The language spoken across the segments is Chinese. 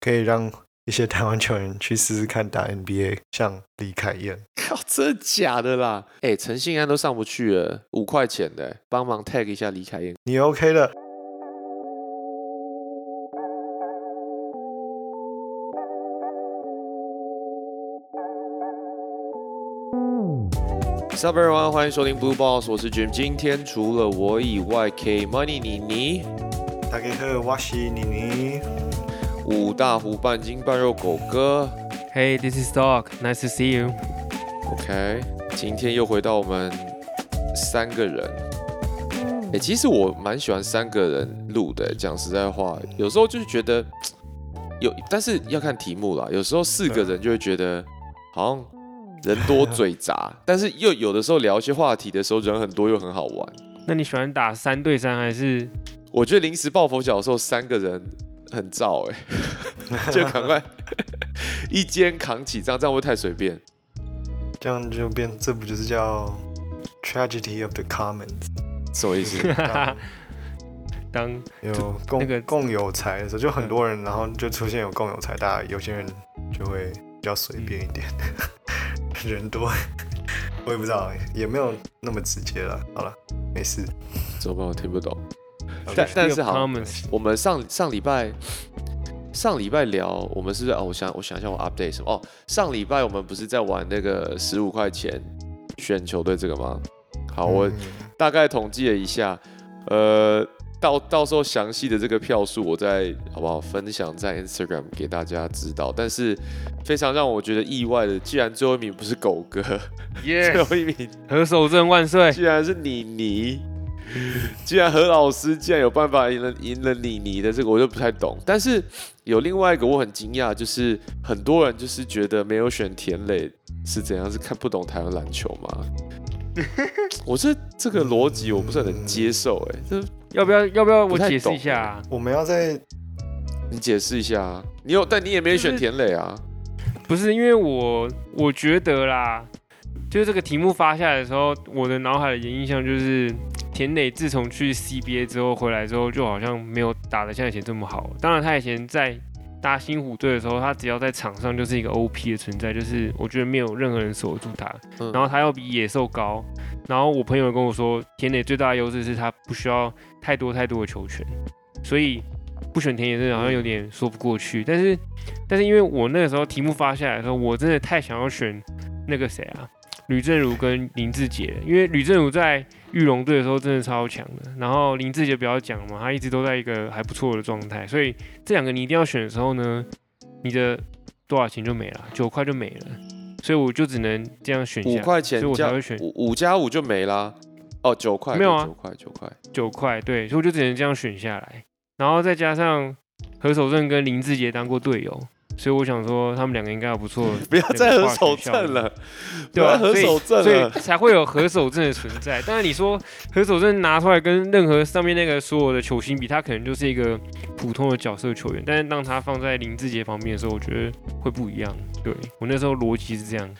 可以让一些台湾球员去试试看打 NBA，像李凯燕。靠，真的假的啦？哎，陈信安都上不去了，五块钱的，帮忙 tag 一下李凯燕。你 OK 的。Sup everyone，欢迎收听 Blue Balls，我是 Jim。今天除了我以外，K Money 妮妮，大家好，我是妮妮，五大湖半斤半肉狗哥，Hey，this is Dog，nice to see you。OK，今天又回到我们三个人。哎，其实我蛮喜欢三个人录的，讲实在话，有时候就是觉得 有，但是要看题目啦。有时候四个人就会觉得好像。人多嘴杂，但是又有的时候聊一些话题的时候，人很多又很好玩。那你喜欢打三对三还是？我觉得临时抱佛脚的时候，三个人很燥哎，就赶快 一肩扛起，这样这样会太随便。这样就变，这不就是叫 tragedy of the commons？什么意思？当有共那个共有财的时候，就很多人，然后就出现有共有财，大家有些人就会比较随便一点。人多，我也不知道，也没有那么直接了。好了，没事。怎么办？我听不懂。但但是好，我们上上礼拜上礼拜聊，我们是不是哦，我想我想一下，我 update 什么？哦，上礼拜我们不是在玩那个十五块钱选球队这个吗？好，我大概统计了一下，呃。到到时候详细的这个票数，我再好不好分享在 Instagram 给大家知道。但是非常让我觉得意外的，既然最后一名不是狗哥，最后一名何守正万岁，居然是妮妮。既然何老师既然有办法赢了赢了你，你的这个，我就不太懂。但是有另外一个我很惊讶，就是很多人就是觉得没有选田磊是怎样，是看不懂台湾篮球吗？我这这个逻辑我不是很能接受，哎，这。要不要？要不要我解释一下？我们要在你解释一下。你有，但你也没有选田磊啊？不是，因为我我觉得啦，就是这个题目发下来的时候，我的脑海的印象就是田磊自从去 CBA 之后回来之后，就好像没有打的像以前这么好。当然，他以前在搭新虎队的时候，他只要在场上就是一个 OP 的存在，就是我觉得没有任何人守住他。然后他要比野兽高。然后我朋友跟我说，田磊最大的优势是他不需要太多太多的球权，所以不选田野真的好像有点说不过去。但是，但是因为我那个时候题目发下来的时候，我真的太想要选那个谁啊，吕正如跟林志杰，因为吕正如在玉龙队的时候真的超强的，然后林志杰不要讲嘛，他一直都在一个还不错的状态，所以这两个你一定要选的时候呢，你的多少钱就没了，九块就没了。所以我就只能这样选五块钱，所以我才会选五五加五就没啦。哦，九块没有啊，九块九块九块，对，所以我就只能这样选下来，然后再加上何守正跟林志杰当过队友。所以我想说，他们两个应该不错。不要再合手证了，对啊，合手证，所以才会有合手证的存在。但是你说合手证拿出来跟任何上面那个所有的球星比，他可能就是一个普通的角色球员。但是当他放在林志杰旁边的时候，我觉得会不一样。对我那时候逻辑是这样。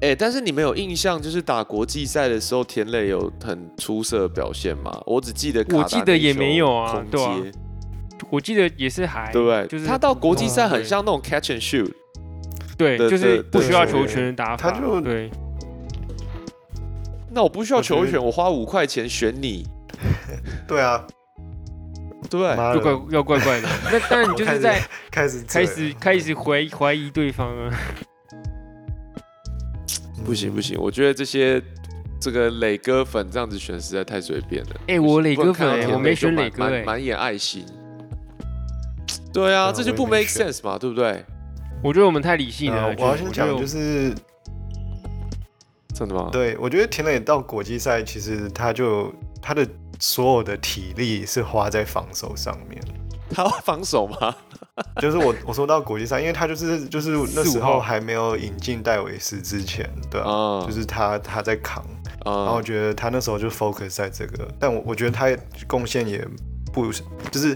哎，但是你们有印象，就是打国际赛的时候，田磊有很出色的表现吗？我只记得，我记得也没有啊，对啊。我记得也是还对不对？就是他到国际赛很像那种 catch and shoot，对，就是不需要球权的打法。他就对。那我不需要球权，我花五块钱选你。对啊，对，就怪要怪怪的。那当然你就是在开始开始开始怀疑怀疑对方啊。不行不行，我觉得这些这个磊哥粉这样子选实在太随便了。哎，我磊哥粉，我没选磊哥，满眼爱心。对啊，这就不 make sense 嘛，对不对？我觉得我们太理性了。我要先讲，就是真的吗？对，我觉得田磊到国际赛，其实他就他的所有的体力是花在防守上面。他防守吗？就是我我说到国际赛，因为他就是就是那时候还没有引进戴维斯之前，对啊，就是他他在扛，然后我觉得他那时候就 focus 在这个，但我我觉得他贡献也不就是。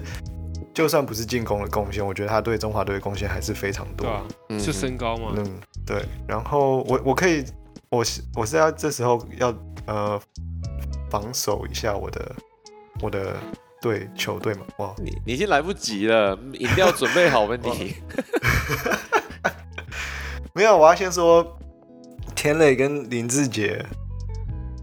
就算不是进攻的贡献，我觉得他对中华队的贡献还是非常多。对啊，是身高吗？嗯，对。然后我我可以，我是我是要这时候要呃防守一下我的我的队球队嘛？哇，你你已经来不及了，饮料准备好问题。没有，我要先说，田磊跟林志杰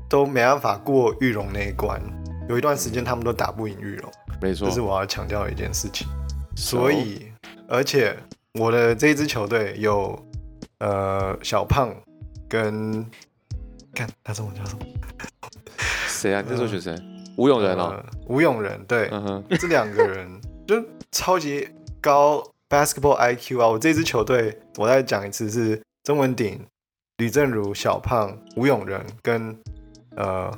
都没办法过玉龙那一关，有一段时间他们都打不赢玉龙，没错，这是我要强调的一件事情。所以，而且我的这一支球队有呃小胖跟看他中文叫什么？谁啊？你这时候选谁？吴永仁啊，吴永仁，对，这两个人 就超级高 basketball IQ 啊！我这支球队，我再讲一次是曾文鼎、吕正如、小胖、吴永仁跟呃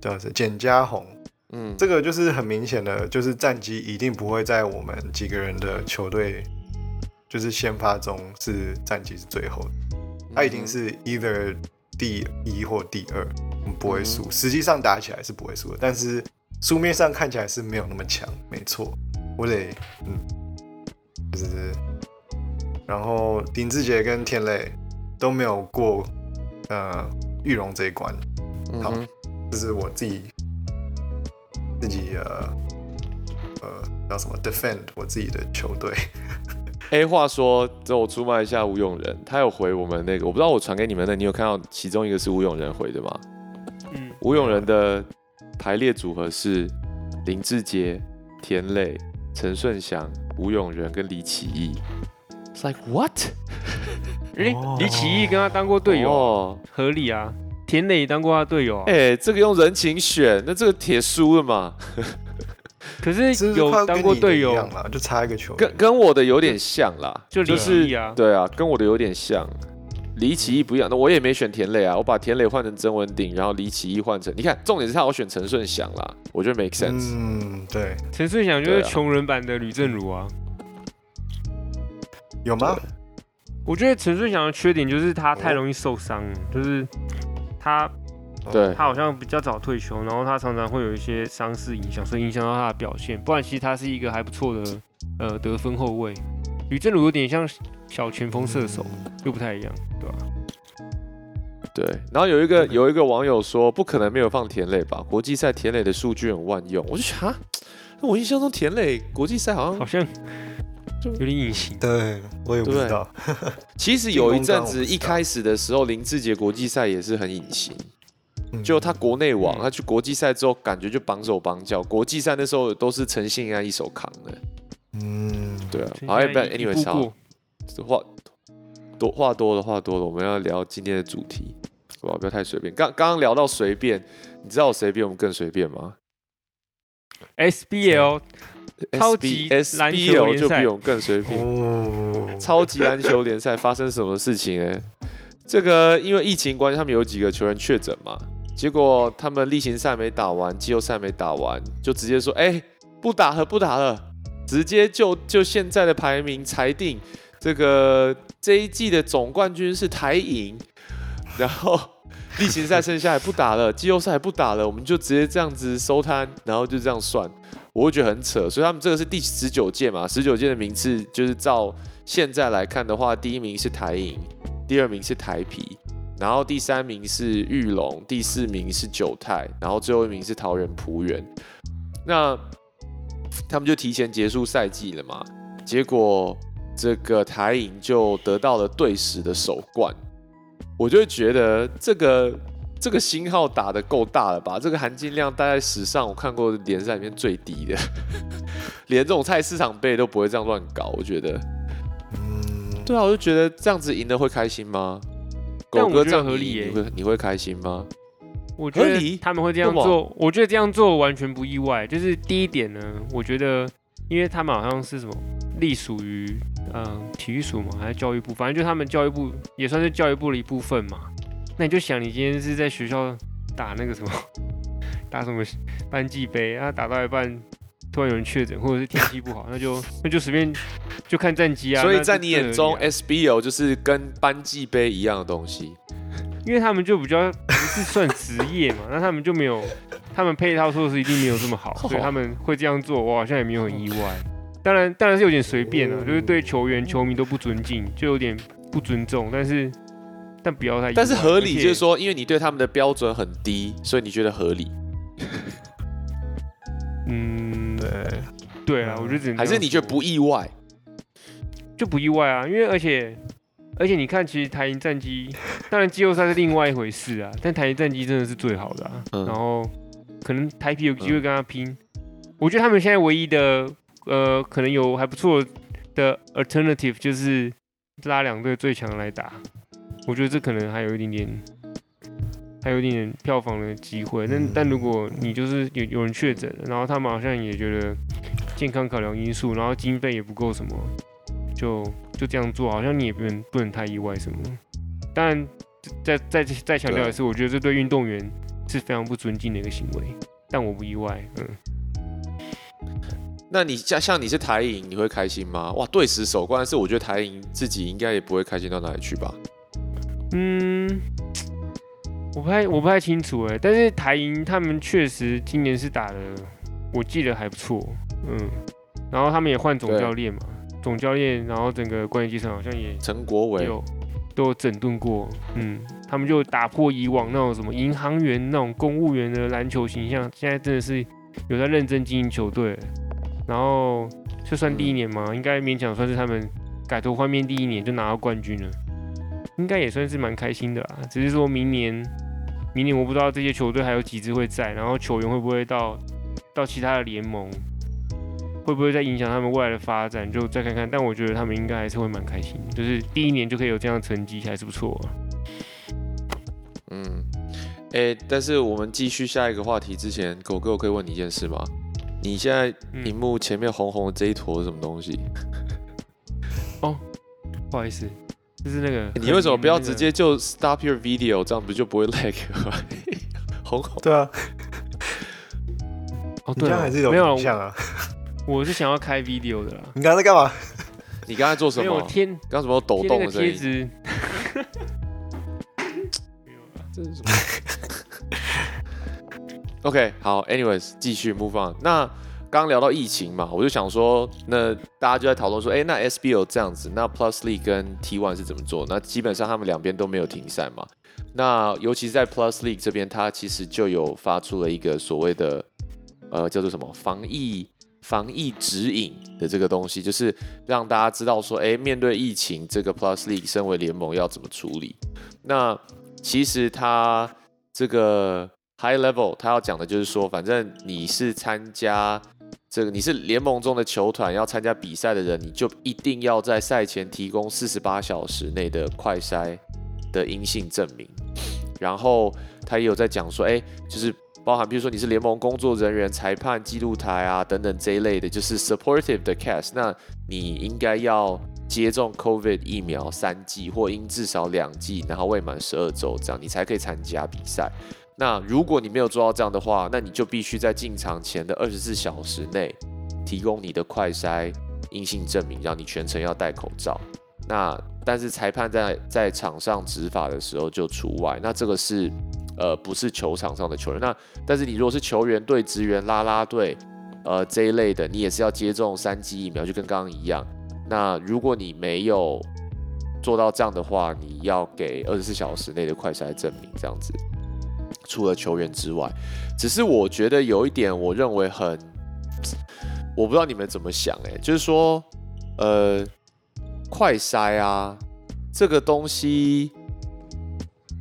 叫谁简家宏。嗯，这个就是很明显的，就是战绩一定不会在我们几个人的球队就是先发中是战绩是最后的，他一定是 either 第一或第二。不会输，实际上打起来是不会输的，但是书面上看起来是没有那么强，没错。我得，嗯，就是，然后丁志杰跟天磊都没有过，呃，玉龙这一关。好，这是我自己自己呃呃叫什么 defend 我自己的球队。A 话说，这我出卖一下吴永仁，他有回我们那个，我不知道我传给你们的，你有看到其中一个是吴永仁回的吗？吴永仁的排列组合是林志杰、田磊、陈顺祥、吴永仁跟李启义。It's like what？李，李启义跟他当过队友，合理啊。田磊当过他队友，哎，这个用人情选，那这个铁输了嘛？可是有当过队友嘛，就差一个球，跟跟我的有点像啦，就李启义啊，对啊，跟我的有点像。李启义不一样，那我也没选田磊啊，我把田磊换成曾文鼎，然后李启义换成，你看，重点是他我选陈顺祥啦，我觉得 make sense。嗯，对，陈顺祥就是穷人版的吕正如啊，有吗？我觉得陈顺祥的缺点就是他太容易受伤，就是他，对他好像比较早退休，然后他常常会有一些伤势影响，所以影响到他的表现。不然其实他是一个还不错的呃得分后卫。吕正如有点像小前锋射手，又不太一样，对吧？对。然后有一个有一个网友说，不可能没有放田磊吧？国际赛田磊的数据很万用。我就想，我印象中田磊国际赛好像好像就有点隐形。对，我也不知道。其实有一阵子一开始的时候，林志杰国际赛也是很隐形。就他国内网，他去国际赛之后，感觉就绑手绑脚。国际赛那时候都是陈信安一手扛的。嗯，对啊，好，要不要？Anyway，好，话多话多了，话多了，我们要聊今天的主题，好吧？不要太随便。刚刚刚聊到随便，你知道谁比我们更随便吗？SBL，超级 SBL 就比我们更随便。超级篮球联赛发生什么事情？哎，这个因为疫情关系，他们有几个球员确诊嘛，结果他们例行赛没打完，季后赛没打完，就直接说，哎，不打了，不打了。直接就就现在的排名裁定，这个这一季的总冠军是台银，然后例行赛剩下也不打了，季后赛还不打了，我们就直接这样子收摊，然后就这样算，我会觉得很扯。所以他们这个是第十九届嘛，十九届的名次就是照现在来看的话，第一名是台银，第二名是台皮，然后第三名是玉龙，第四名是九泰，然后最后一名是桃园璞园。那他们就提前结束赛季了嘛，结果这个台银就得到了队史的首冠，我就觉得这个这个星号打的够大了吧？这个含金量大概史上我看过联赛里面最低的，连这种菜市场杯都不会这样乱搞，我觉得。嗯，对啊，我就觉得这样子赢的会开心吗？狗哥这样合理，你会你会开心吗？我觉得他们会这样做，我觉得这样做完全不意外。就是第一点呢，我觉得，因为他们好像是什么隶属于嗯体育署嘛，还是教育部，反正就他们教育部也算是教育部的一部分嘛。那你就想，你今天是在学校打那个什么，打什么班级杯啊，打到一半突然有人确诊，或者是天气不好，那就那就随便就看战绩啊。所以在你眼中，SBO 就是跟班级杯一样的东西。因为他们就比较不是算职业嘛，那他们就没有，他们配套措施一定没有这么好，所以他们会这样做，我好像也没有很意外。当然，当然是有点随便啊，就是对球员、球迷都不尊敬，就有点不尊重。但是，但不要太，但是合理，就是说，因为你对他们的标准很低，所以你觉得合理。嗯。对对啊，我觉得只能还是你觉得不意外，就不意外啊，因为而且而且你看，其实台银战机，当然季后赛是另外一回事啊，但台银战机真的是最好的啊。然后可能台皮有机会跟他拼，我觉得他们现在唯一的呃，可能有还不错的 alternative 就是拉两队最强来打，我觉得这可能还有一点点。还有一点点票房的机会，但但如果你就是有有人确诊，然后他们好像也觉得健康考量因素，然后经费也不够什么，就就这样做，好像你也不能不能太意外什么。当然，再再再强调一次，我觉得这对运动员是非常不尊敬的一个行为，但我不意外。嗯，那你像像你是台银，你会开心吗？哇，对时守关是我觉得台银自己应该也不会开心到哪里去吧？嗯。我不太我不太清楚哎，但是台银他们确实今年是打的，我记得还不错，嗯，然后他们也换总教练嘛，总教练，然后整个关系机场好像也陈国伟。有都有整顿过，嗯，他们就打破以往那种什么银行员那种公务员的篮球形象，现在真的是有在认真经营球队，然后就算第一年嘛，应该勉强算是他们改头换面第一年就拿到冠军了，应该也算是蛮开心的啦，只是说明年。明年我不知道这些球队还有几支会在，然后球员会不会到到其他的联盟，会不会再影响他们未来的发展，就再看看。但我觉得他们应该还是会蛮开心，就是第一年就可以有这样的成绩，还是不错。嗯，哎，但是我们继续下一个话题之前，狗哥我可以问你一件事吗？你现在屏幕前面红红的这一坨是什么东西？哦，不好意思。就是那个，你为什么不要直接就 stop your video，这样不就不会 lag？红红。对啊。哦，对，还是有影响啊。我是想要开 video 的啦。你刚才在干嘛？你刚才做什么？我天，刚什么抖动的声音？贴这是什么？OK，好，anyways，继续 move on。那。刚聊到疫情嘛，我就想说，那大家就在讨论说，哎，那 SBL 这样子，那 Plus League 跟 T1 是怎么做？那基本上他们两边都没有停赛嘛。那尤其是在 Plus League 这边，它其实就有发出了一个所谓的，呃，叫做什么防疫防疫指引的这个东西，就是让大家知道说，哎，面对疫情，这个 Plus League 身为联盟要怎么处理。那其实它这个 High Level，它要讲的就是说，反正你是参加。这个你是联盟中的球团要参加比赛的人，你就一定要在赛前提供四十八小时内的快筛的阴性证明。然后他也有在讲说，哎，就是包含比如说你是联盟工作人员、裁判、记录台啊等等这一类的，就是 supportive 的 cast，那你应该要接种 COVID 疫苗三剂或应至少两剂，然后未满十二周这样，你才可以参加比赛。那如果你没有做到这样的话，那你就必须在进场前的二十四小时内提供你的快筛阴性证明，让你全程要戴口罩。那但是裁判在在场上执法的时候就除外。那这个是呃不是球场上的球员。那但是你如果是球员队、职员、拉拉队，呃这一类的，你也是要接种三剂疫苗，就跟刚刚一样。那如果你没有做到这样的话，你要给二十四小时内的快筛证明，这样子。除了球员之外，只是我觉得有一点，我认为很，我不知道你们怎么想，哎，就是说，呃，快筛啊，这个东西，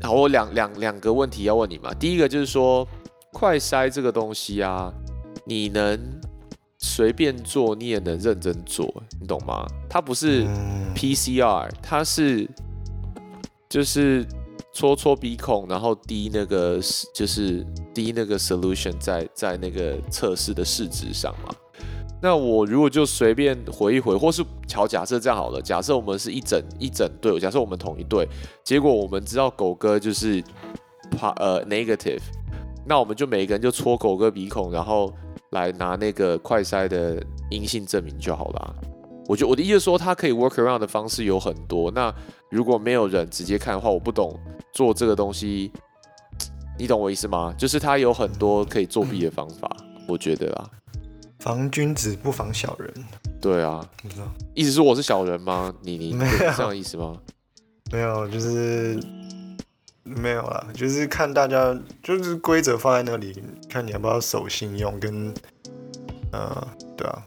好，我两两两个问题要问你嘛。第一个就是说，快筛这个东西啊，你能随便做，你也能认真做，你懂吗？它不是 PCR，它是就是。搓搓鼻孔，然后滴那个就是滴那个 solution 在在那个测试的试纸上嘛。那我如果就随便回一回，或是巧假设这样好了，假设我们是一整一整队，假设我们同一队，结果我们知道狗哥就是怕呃 negative，那我们就每个人就搓狗哥鼻孔，然后来拿那个快筛的阴性证明就好了。我觉得我的意思说，它可以 work around 的方式有很多。那如果没有人直接看的话，我不懂做这个东西，你懂我意思吗？就是它有很多可以作弊的方法，我觉得啊。防君子不防小人。对啊，你知道？意思是我是小人吗？你你没有这样意思吗？没有，就是没有啦，就是看大家，就是规则放在那里，看你要不要守信用跟，呃，对啊。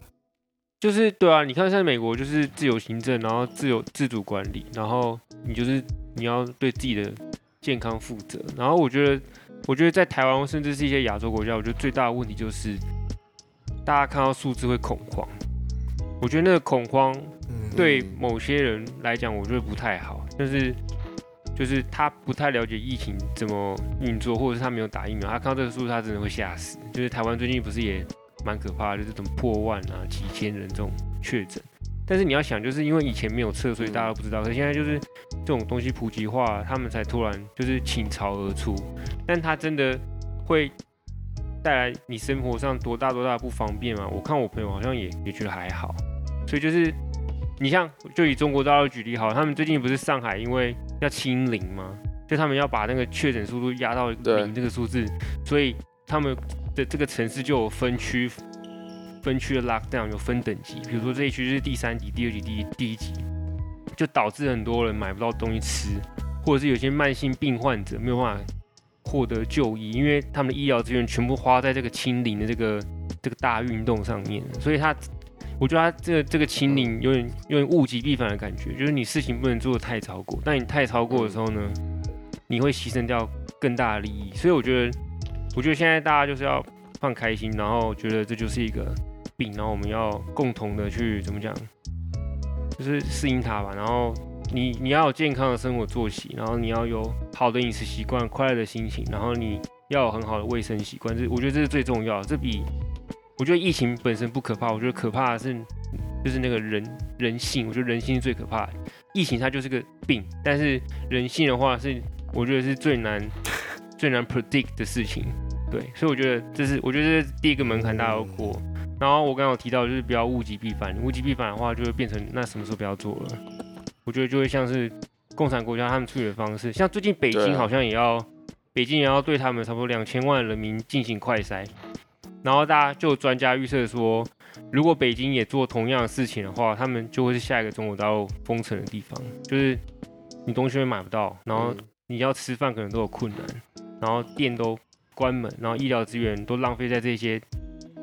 就是对啊，你看在美国就是自由行政，然后自由自主管理，然后你就是你要对自己的健康负责。然后我觉得，我觉得在台湾甚至是一些亚洲国家，我觉得最大的问题就是大家看到数字会恐慌。我觉得那个恐慌对某些人来讲，我觉得不太好，但是就是他不太了解疫情怎么运作，或者是他没有打疫苗，他看到这个数字他真的会吓死。就是台湾最近不是也？蛮可怕的，就是怎么破万啊，几千人这种确诊。但是你要想，就是因为以前没有测，所以大家都不知道。可现在就是这种东西普及化，他们才突然就是倾巢而出。但它真的会带来你生活上多大多大的不方便吗？我看我朋友好像也也觉得还好。所以就是你像就以中国大陆举例好，他们最近不是上海因为要清零吗？就他们要把那个确诊速度压到零这个数字，所以他们。的这个城市就有分区，分区的 lockdown 有分等级，比如说这一区是第三级、第二级、第第一级，就导致很多人买不到东西吃，或者是有些慢性病患者没有办法获得就医，因为他们的医疗资源全部花在这个清零的这个这个大运动上面，所以他，我觉得他这个这个清零有点有点物极必反的感觉，就是你事情不能做的太超过，但你太超过的时候呢，你会牺牲掉更大的利益，所以我觉得。我觉得现在大家就是要放开心，然后觉得这就是一个病，然后我们要共同的去怎么讲，就是适应它吧。然后你你要有健康的生活作息，然后你要有好的饮食习惯、快乐的心情，然后你要有很好的卫生习惯。这我觉得这是最重要的。这比我觉得疫情本身不可怕，我觉得可怕的是就是那个人人性。我觉得人性是最可怕的。疫情它就是个病，但是人性的话是我觉得是最难。最难 predict 的事情，对，所以我觉得这是，我觉得这是第一个门槛大家要过。然后我刚刚有提到，就是不要物极必反，物极必反的话，就会变成那什么时候不要做了？我觉得就会像是共产国家他们处理的方式，像最近北京好像也要，北京也要对他们差不多两千万人民进行快筛。然后大家就专家预测说，如果北京也做同样的事情的话，他们就会是下一个中国大陆封城的地方，就是你东西会买不到，然后你要吃饭可能都有困难。然后店都关门，然后医疗资源都浪费在这些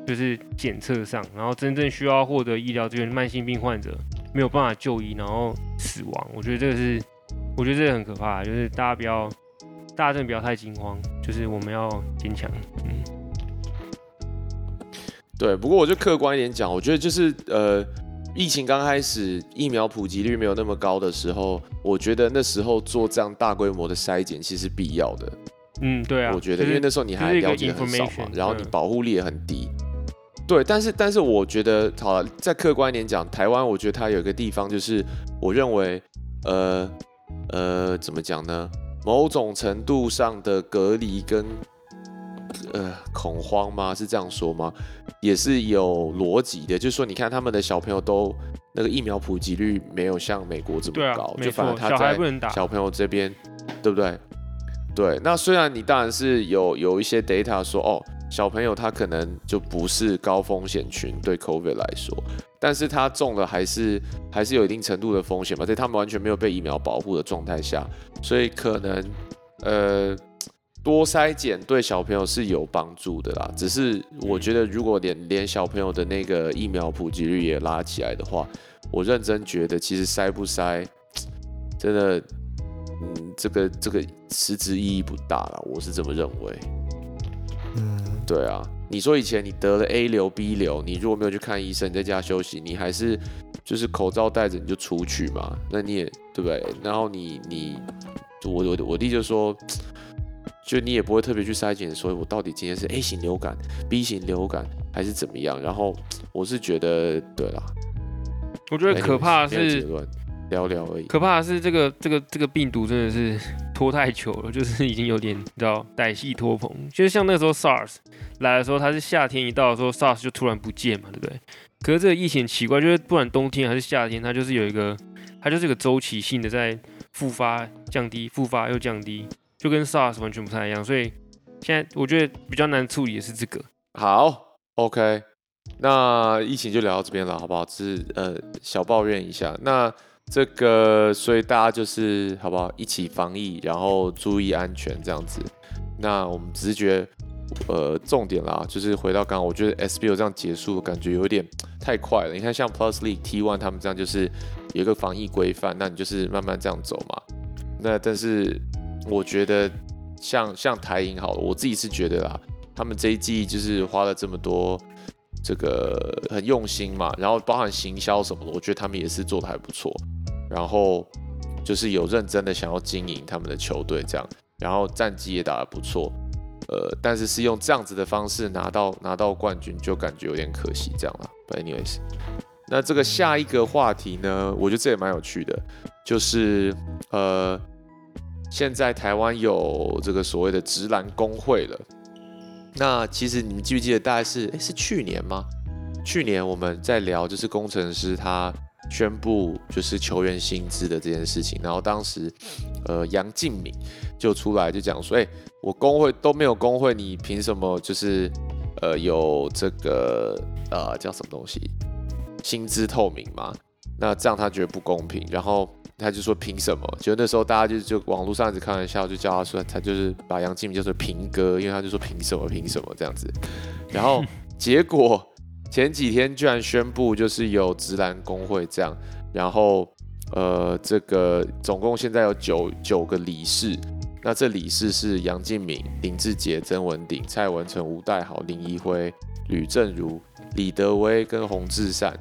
就是检测上，然后真正需要获得医疗资源慢性病患者没有办法就医，然后死亡。我觉得这个是，我觉得这个很可怕，就是大家不要，大家真的不要太惊慌，就是我们要坚强。嗯，对。不过我就客观一点讲，我觉得就是呃，疫情刚开始，疫苗普及率没有那么高的时候，我觉得那时候做这样大规模的筛检其实必要的。嗯，对啊，我觉得，因为那时候你还了解很少嘛，然后你保护力也很低，对，但是但是我觉得，好了，再客观一点讲，台湾我觉得它有一个地方就是，我认为，呃呃，怎么讲呢？某种程度上的隔离跟呃恐慌吗？是这样说吗？也是有逻辑的，就是说，你看他们的小朋友都那个疫苗普及率没有像美国这么高，就反而他在小朋友这边，对不对？对，那虽然你当然是有有一些 data 说，哦，小朋友他可能就不是高风险群，对 COVID 来说，但是他中了还是还是有一定程度的风险嘛，在他们完全没有被疫苗保护的状态下，所以可能呃多筛检对小朋友是有帮助的啦。只是我觉得如果连连小朋友的那个疫苗普及率也拉起来的话，我认真觉得其实筛不筛真的。嗯，这个这个实质意义不大了，我是这么认为。嗯，对啊，你说以前你得了 A 流 B 流，你如果没有去看医生，在家休息，你还是就是口罩戴着你就出去嘛，那你也对不对？然后你你我我我弟就说，就你也不会特别去筛检，说我到底今天是 A 型流感、B 型流感还是怎么样？然后我是觉得，对啦，我觉得可怕是。聊聊而已。可怕的是，这个这个这个病毒真的是拖太久了，就是已经有点你知道歹戏拖棚。就是像那时候 SARS 来的时候，它是夏天一到的时候，SARS 就突然不见嘛，对不对？可是这个疫情奇怪，就是不管冬天还是夏天，它就是有一个，它就是一个周期性的在复发、降低、复发又降低，就跟 SARS 完全不太一样。所以现在我觉得比较难处理的是这个。好，OK，那疫情就聊到这边了，好不好？只是呃小抱怨一下。那这个，所以大家就是好不好？一起防疫，然后注意安全这样子。那我们直觉呃，重点啦，就是回到刚刚，我觉得 SBO 这样结束，感觉有点太快了。你看，像 Plus League T1 他们这样，就是有一个防疫规范，那你就是慢慢这样走嘛。那但是我觉得，像像台银好了，我自己是觉得啦，他们这一季就是花了这么多，这个很用心嘛，然后包含行销什么的，我觉得他们也是做的还不错。然后就是有认真的想要经营他们的球队这样，然后战绩也打得不错。呃，但是是用这样子的方式拿到拿到冠军，就感觉有点可惜这样了。Anyways，那这个下一个话题呢，我觉得这也蛮有趣的，就是呃，现在台湾有这个所谓的直男工会了。那其实你们记不记得，大概是诶是去年吗？去年我们在聊就是工程师他宣布就是球员薪资的这件事情，然后当时呃杨敬敏就出来就讲说，哎。我工会都没有工会，你凭什么就是呃有这个呃叫什么东西薪资透明嘛？那这样他觉得不公平，然后他就说凭什么？就那时候大家就就网络上一直开玩笑，就叫他说他就是把杨敬敏叫做平哥，因为他就说凭什么凭什么这样子。然后结果前几天居然宣布就是有直男工会这样，然后呃这个总共现在有九九个理事。那这理事是杨敬敏、林志杰、曾文鼎、蔡文成、吴代豪、林一辉、吕正如、李德威跟洪志善。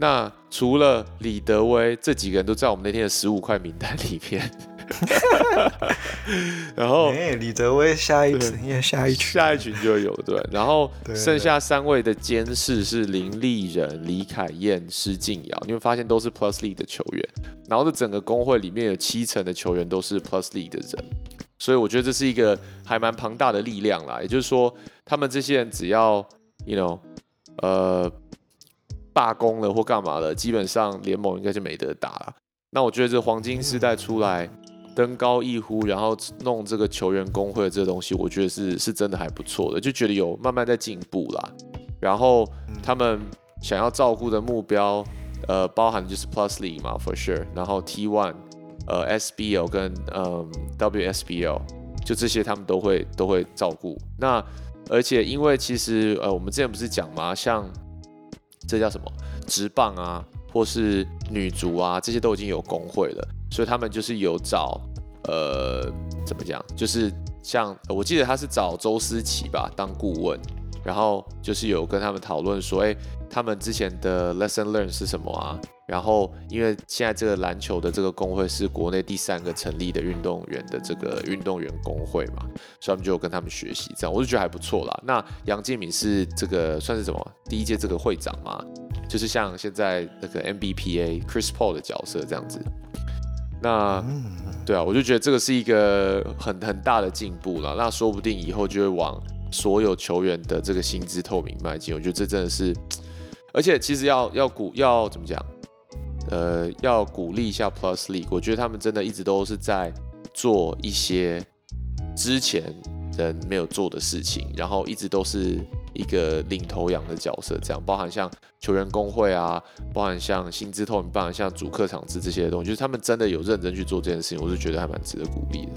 那除了李德威，这几个人都在我们那天的十五块名单里面。然后，哎李德威下一次，下一群，下一群就有对。然后剩下三位的监视是林立人、李凯燕、施静瑶。你会发现都是 Plus League 的球员。然后这整个工会里面有七成的球员都是 Plus League 的人，所以我觉得这是一个还蛮庞大的力量啦。也就是说，他们这些人只要，you know，呃，罢工了或干嘛了，基本上联盟应该就没得打了。那我觉得这黄金时代出来。登高一呼，然后弄这个球员工会这个东西，我觉得是是真的还不错的，就觉得有慢慢在进步啦。然后他们想要照顾的目标，呃，包含就是 plus Lee 嘛，for sure。然后 T One，呃，SBL 跟嗯 WSBL，就这些他们都会都会照顾。那而且因为其实呃，我们之前不是讲嘛，像这叫什么直棒啊，或是女足啊，这些都已经有工会了。所以他们就是有找，呃，怎么讲？就是像我记得他是找周思齐吧当顾问，然后就是有跟他们讨论说，哎，他们之前的 lesson learn 是什么啊？然后因为现在这个篮球的这个工会是国内第三个成立的运动员的这个运动员工会嘛，所以他们就跟他们学习，这样我就觉得还不错啦。那杨建敏是这个算是什么第一届这个会长嘛？就是像现在那个 MBPA Chris Paul 的角色这样子。那，对啊，我就觉得这个是一个很很大的进步了。那说不定以后就会往所有球员的这个薪资透明迈进。我觉得这真的是，而且其实要要鼓要怎么讲？呃，要鼓励一下 Plus League。我觉得他们真的一直都是在做一些之前人没有做的事情，然后一直都是。一个领头羊的角色，这样包含像球员工会啊，包含像薪资透明，包含像主客场制这些东西，就是他们真的有认真去做这件事情，我是觉得还蛮值得鼓励的。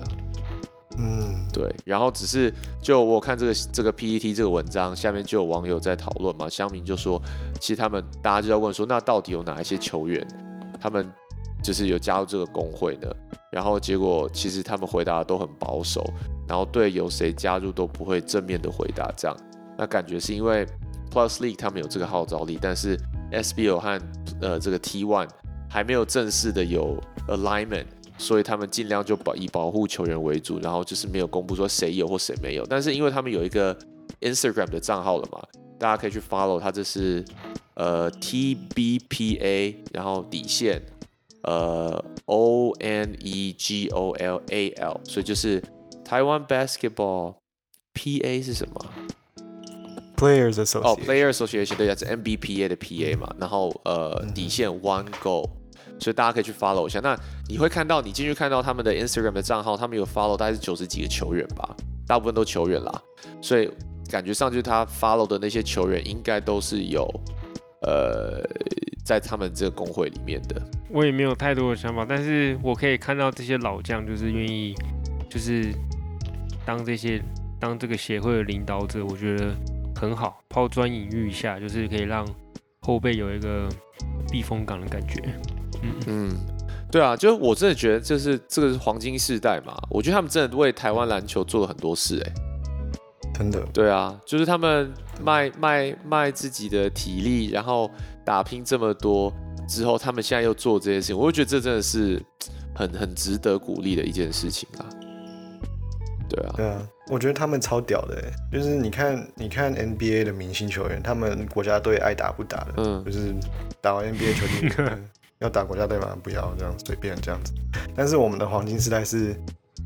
嗯，对。然后只是就我看这个这个 PPT 这个文章下面就有网友在讨论嘛，乡民就说，其实他们大家就在问说，那到底有哪一些球员，他们就是有加入这个工会呢？然后结果其实他们回答都很保守，然后对有谁加入都不会正面的回答这样。那感觉是因为 Plus League 他们有这个号召力，但是 SBO 和呃这个 T One 还没有正式的有 alignment，所以他们尽量就保以保护球员为主，然后就是没有公布说谁有或谁没有。但是因为他们有一个 Instagram 的账号了嘛，大家可以去 follow 它，这是呃 TBPA，然后底线呃 ONEGOLAL，所以就是台湾 Basketball PA 是什么？Players Association 哦，Players Association 对，是 MBPA 的 PA 嘛，然后呃底线 One Goal，所以大家可以去 follow 一下。那你会看到，你进去看到他们的 Instagram 的账号，他们有 follow 大概是九十几个球员吧，大部分都球员啦，所以感觉上就是他 follow 的那些球员应该都是有呃在他们这个工会里面的。我也没有太多的想法，但是我可以看到这些老将就是愿意就是当这些。当这个协会的领导者，我觉得很好，抛砖引玉一下，就是可以让后辈有一个避风港的感觉。嗯嗯，对啊，就是我真的觉得，就是这个是黄金世代嘛，我觉得他们真的为台湾篮球做了很多事，哎，真的。对啊，就是他们卖卖卖自己的体力，然后打拼这么多之后，他们现在又做这些事情，我就觉得这真的是。很很值得鼓励的一件事情啊，对啊，对啊，我觉得他们超屌的，就是你看，你看 NBA 的明星球员，他们国家队爱打不打的，嗯，就是打完 NBA 球队 要打国家队吗？不要这样随便这样子。但是我们的黄金时代是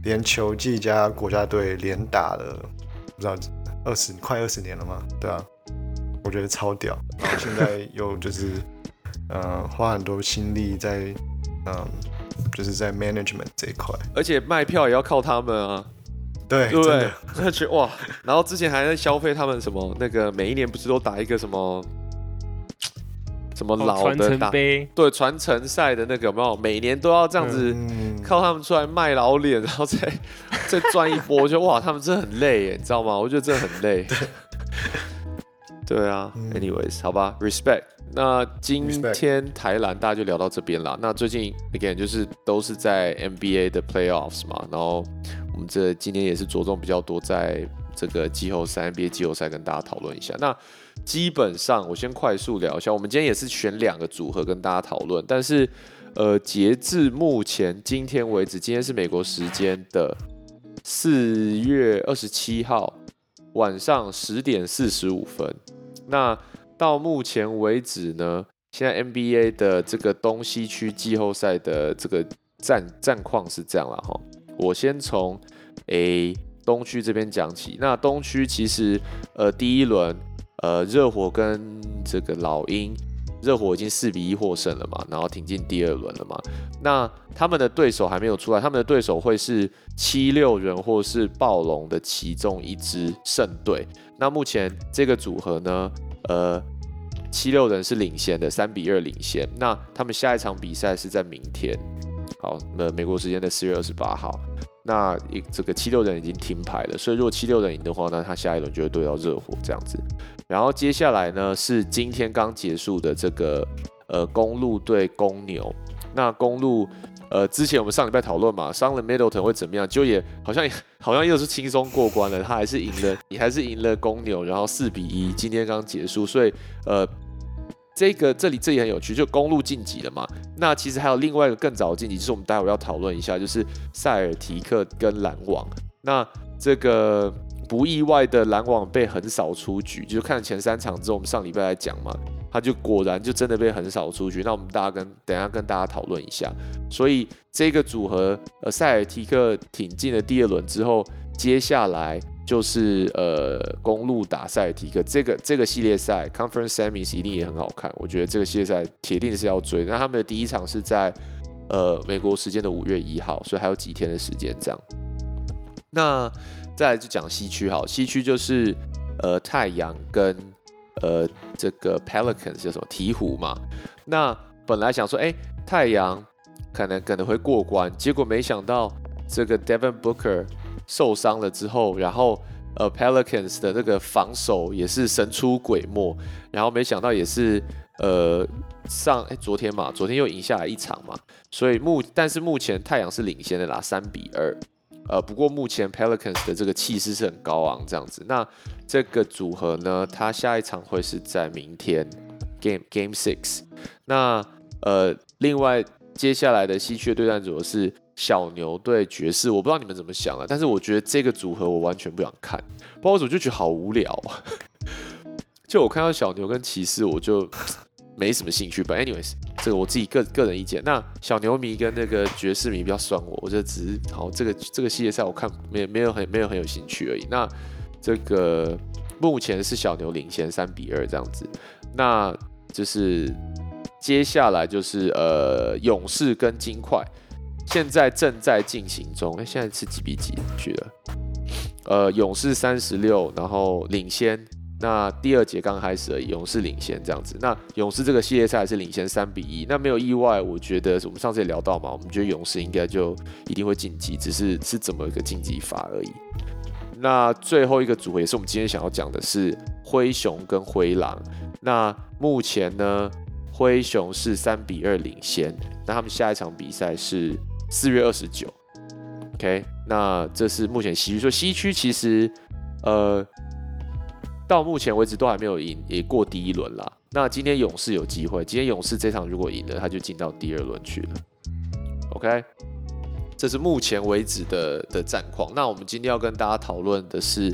连球技加国家队连打了，不知道二十快二十年了吗？对啊，我觉得超屌。然后现在又就是 呃花很多心力在嗯。就是在 management 这一块，而且卖票也要靠他们啊，对对对？那去哇，然后之前还在消费他们什么那个每一年不是都打一个什么什么老的打对传承赛的那个有没有？每年都要这样子靠他们出来卖老脸，然后再再赚一波，我觉得哇，他们真的很累耶，你知道吗？我觉得真的很累。对啊，anyways，好吧，respect。那今天台篮大家就聊到这边啦。那最近 again 就是都是在 NBA 的 playoffs 嘛，然后我们这今天也是着重比较多在这个季后赛 NBA 季后赛跟大家讨论一下。那基本上我先快速聊一下，我们今天也是选两个组合跟大家讨论，但是呃截至目前今天为止，今天是美国时间的四月二十七号晚上十点四十五分，那。到目前为止呢，现在 NBA 的这个东西区季后赛的这个战战况是这样了哈。我先从 A 东区这边讲起。那东区其实呃第一轮呃热火跟这个老鹰，热火已经四比一获胜了嘛，然后挺进第二轮了嘛。那他们的对手还没有出来，他们的对手会是七六人或是暴龙的其中一支胜队。那目前这个组合呢？呃，七六人是领先的，三比二领先。那他们下一场比赛是在明天，好，那美国时间的四月二十八号。那一这个七六人已经停牌了，所以如果七六人赢的话，那他下一轮就会对到热火这样子。然后接下来呢是今天刚结束的这个呃公路对公牛，那公路。呃，之前我们上礼拜讨论嘛，伤了 Middleton 会怎么样？就也好像好像又是轻松过关了，他还是赢了，你还是赢了公牛，然后四比一，今天刚结束，所以呃，这个这里这里很有趣，就公路晋级了嘛。那其实还有另外一个更早的晋级，就是我们待会要讨论一下，就是塞尔提克跟篮网。那这个不意外的篮网被横扫出局，就看前三场之后，我们上礼拜来讲嘛。他就果然就真的被横扫出局，那我们大家跟等下跟大家讨论一下。所以这个组合，呃，塞尔提克挺进了第二轮之后，接下来就是呃公路打塞尔提克，这个这个系列赛 Conference Semis 一定也很好看，我觉得这个系列赛铁定是要追。那他们的第一场是在呃美国时间的五月一号，所以还有几天的时间这样。那再来就讲西区好，西区就是呃太阳跟。呃，这个 Pelicans 叫什么鹈鹕嘛？那本来想说，哎，太阳可能可能会过关，结果没想到这个 Devin Booker 受伤了之后，然后呃 Pelicans 的这个防守也是神出鬼没，然后没想到也是呃上哎昨天嘛，昨天又赢下来一场嘛，所以目但是目前太阳是领先的啦，三比二。呃，不过目前 Pelicans 的这个气势是很高昂，这样子。那这个组合呢，它下一场会是在明天 Game Game Six。那呃，另外接下来的西区的对战组合是小牛对爵士。我不知道你们怎么想啊，但是我觉得这个组合我完全不想看，不知道为什么就觉得好无聊。就我看到小牛跟骑士，我就。没什么兴趣，But anyways，这个我自己个个人意见。那小牛迷跟那个爵士迷比较酸我，我觉得只是好这个这个系列赛我看没没有很没有很有兴趣而已。那这个目前是小牛领先三比二这样子，那就是接下来就是呃勇士跟金块现在正在进行中。哎，现在是几比几去了？呃，勇士三十六，然后领先。那第二节刚开始而已，勇士领先这样子。那勇士这个系列赛是领先三比一。那没有意外，我觉得我们上次也聊到嘛，我们觉得勇士应该就一定会晋级，只是是怎么一个晋级法而已。那最后一个组合也是我们今天想要讲的是灰熊跟灰狼。那目前呢，灰熊是三比二领先。那他们下一场比赛是四月二十九。OK，那这是目前西区。说西区其实呃到目前为止都还没有赢，也过第一轮啦。那今天勇士有机会，今天勇士这场如果赢了，他就进到第二轮去了。OK。这是目前为止的的战况。那我们今天要跟大家讨论的是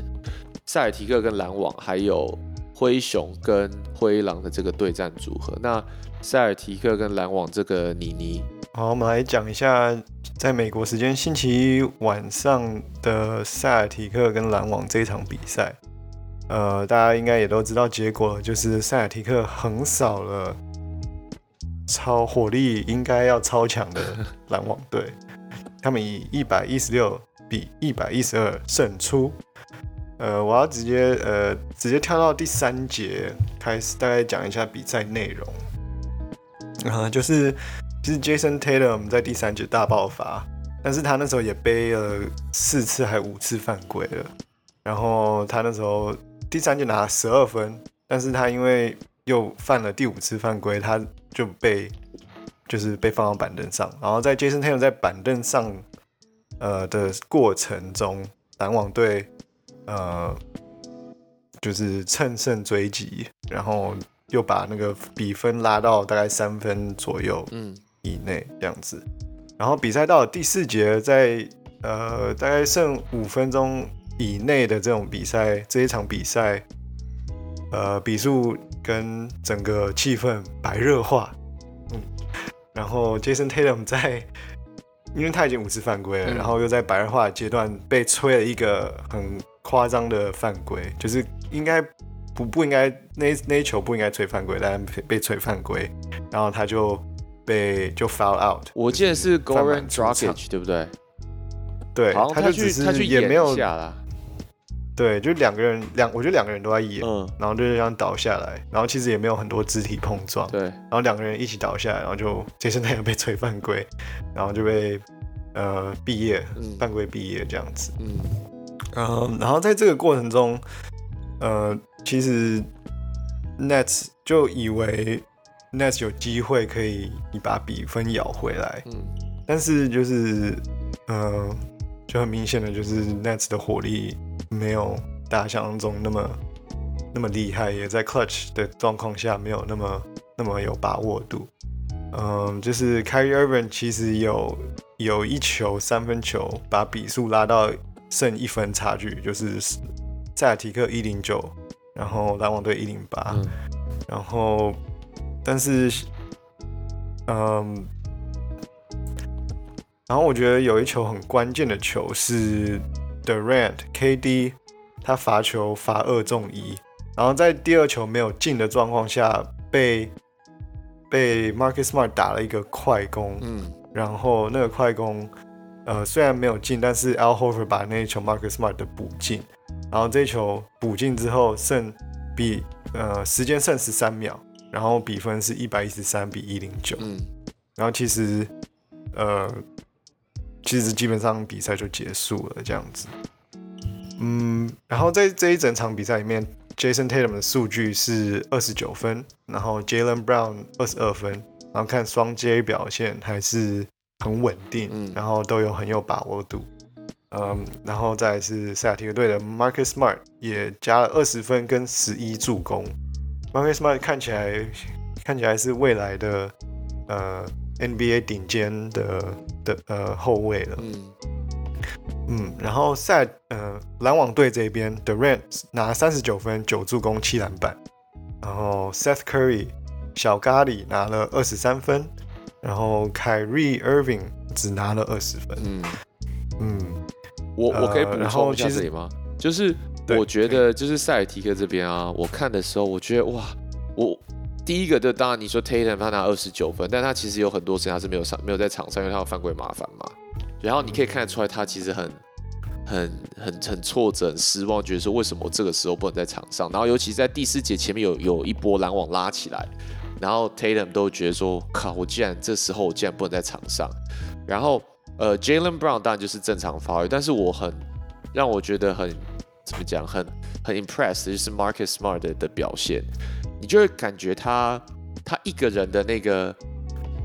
塞尔提克跟篮网，还有灰熊跟灰狼的这个对战组合。那塞尔提克跟篮网这个妮妮，好，我们来讲一下在美国时间星期一晚上的塞尔提克跟篮网这一场比赛。呃，大家应该也都知道结果，就是塞尔提克横扫了超火力应该要超强的篮网队。他们以一百一十六比一百一十二胜出。呃，我要直接呃直接跳到第三节开始，大概讲一下比赛内容。啊，就是其实 Jason Taylor 在第三节大爆发，但是他那时候也背了四次还五次犯规了。然后他那时候第三节拿十二分，但是他因为又犯了第五次犯规，他就被。就是被放到板凳上，然后在 Jason Taylor 在板凳上，呃的过程中，篮网队呃就是乘胜追击，然后又把那个比分拉到大概三分左右，嗯以内这样子。然后比赛到了第四节，在呃大概剩五分钟以内的这种比赛，这一场比赛，呃比数跟整个气氛白热化。嗯然后 Jason Tatum 在，因为他已经五次犯规了，然后又在白热化阶段被吹了一个很夸张的犯规，就是应该不不应该那那一球不应该吹犯规，但被吹犯规，然后他就被就 foul out。我记得是 Goran Dragic 对不对？对，他就只是也没有下了。对，就两个人，两我觉得两个人都在演，然后就这样倒下来，然后其实也没有很多肢体碰撞，对，然后两个人一起倒下来，然后就杰森泰勒被吹犯规，然后就被呃毕业，犯规毕业这样子，嗯，嗯，然后在这个过程中，呃，其实 Nets 就以为 Nets 有机会可以你把比分咬回来，嗯，但是就是呃，就很明显的就是 Nets 的火力。没有大家想象中那么那么厉害，也在 clutch 的状况下没有那么那么有把握度。嗯，就是 Kyrie Irving 其实有有一球三分球把比数拉到剩一分差距，就是塞尔提克一零九，然后篮网队一零八，然后但是嗯，然后我觉得有一球很关键的球是。Durant KD 他罚球罚二中一，然后在第二球没有进的状况下，被被 Marcus Smart 打了一个快攻，嗯，然后那个快攻，呃，虽然没有进，但是 Al Horford 把那一球 Marcus Smart 的补进，然后这一球补进之后，剩比呃时间剩十三秒，然后比分是一百一十三比一零九，嗯，然后其实呃。其实基本上比赛就结束了，这样子。嗯，然后在这一整场比赛里面，Jason Tatum 的数据是二十九分，然后 Jalen Brown 二十二分，然后看双 J 表现还是很稳定，然后都有很有把握度。嗯，然后再是塞尔提克队的 Marcus Smart 也加了二十分跟十一助攻。Marcus Smart 看起来看起来是未来的呃。NBA 顶尖的的呃后卫了，嗯。嗯，然后赛呃篮网队这边，Durant 拿三十九分九助攻七篮板，然后 Seth Curry 小咖喱拿了二十三分，然后 Kyrie Irving 只拿了二十分，嗯。嗯，我我可以补充一下这里吗？就是我觉得就是塞尔提克这边啊，我看的时候我觉得哇我。第一个就当然你说 Tatum 他拿二十九分，但他其实有很多时间他是没有上没有在场上，因为他有犯规麻烦嘛。然后你可以看得出来，他其实很很很很挫折、很失望，觉得说为什么我这个时候不能在场上？然后尤其在第四节前面有有一波篮网拉起来，然后 Tatum 都觉得说靠，我竟然这时候我竟然不能在场上。然后呃 Jalen Brown 当然就是正常发挥，但是我很让我觉得很怎么讲，很很 impressed，就是 Marcus Smart 的表现，你就会感觉他他一个人的那个，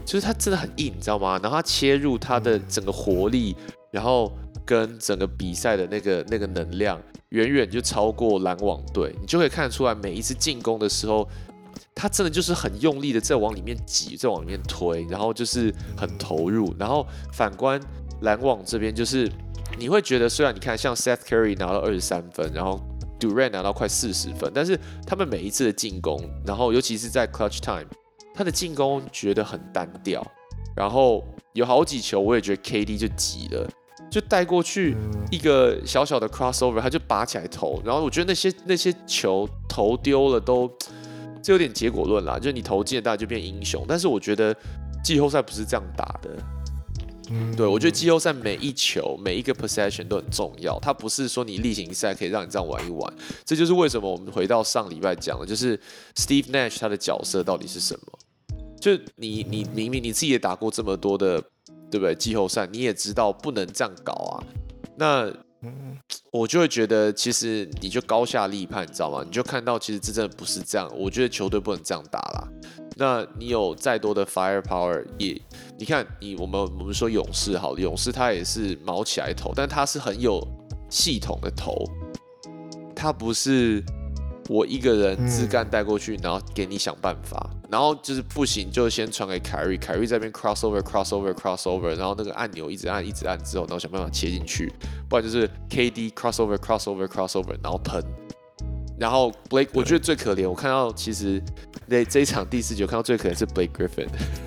就是他真的很硬，你知道吗？然后他切入他的整个活力，然后跟整个比赛的那个那个能量，远远就超过篮网队，你就可以看得出来，每一次进攻的时候。他真的就是很用力的在往里面挤，在往里面推，然后就是很投入。然后反观篮网这边，就是你会觉得，虽然你看像 Seth Curry 拿到二十三分，然后 Durant 拿到快四十分，但是他们每一次的进攻，然后尤其是在 Clutch Time，他的进攻觉得很单调。然后有好几球，我也觉得 KD 就急了，就带过去一个小小的 crossover，他就拔起来投。然后我觉得那些那些球投丢了都。这有点结果论啦，就是你投进了，大家就变英雄。但是我觉得季后赛不是这样打的。嗯，对我觉得季后赛每一球、每一个 possession 都很重要，它不是说你例行赛可以让你这样玩一玩。这就是为什么我们回到上礼拜讲的，就是 Steve Nash 他的角色到底是什么？就你你明明你自己也打过这么多的，对不对？季后赛你也知道不能这样搞啊。那嗯，我就会觉得，其实你就高下立判，你知道吗？你就看到，其实这真的不是这样。我觉得球队不能这样打啦。那你有再多的 fire power，也你看你我们我们说勇士好，勇士他也是毛起来投，但他是很有系统的投，他不是。我一个人自干带过去，然后给你想办法，然后就是不行就先传给凯瑞，凯瑞这边 crossover crossover crossover，然后那个按钮一直按一直按之后，然后想办法切进去，不然就是 KD crossover crossover crossover，然后喷，然后 Blake 我觉得最可怜，我看到其实那这一场第四节看到最可怜是 Blake Griffin，他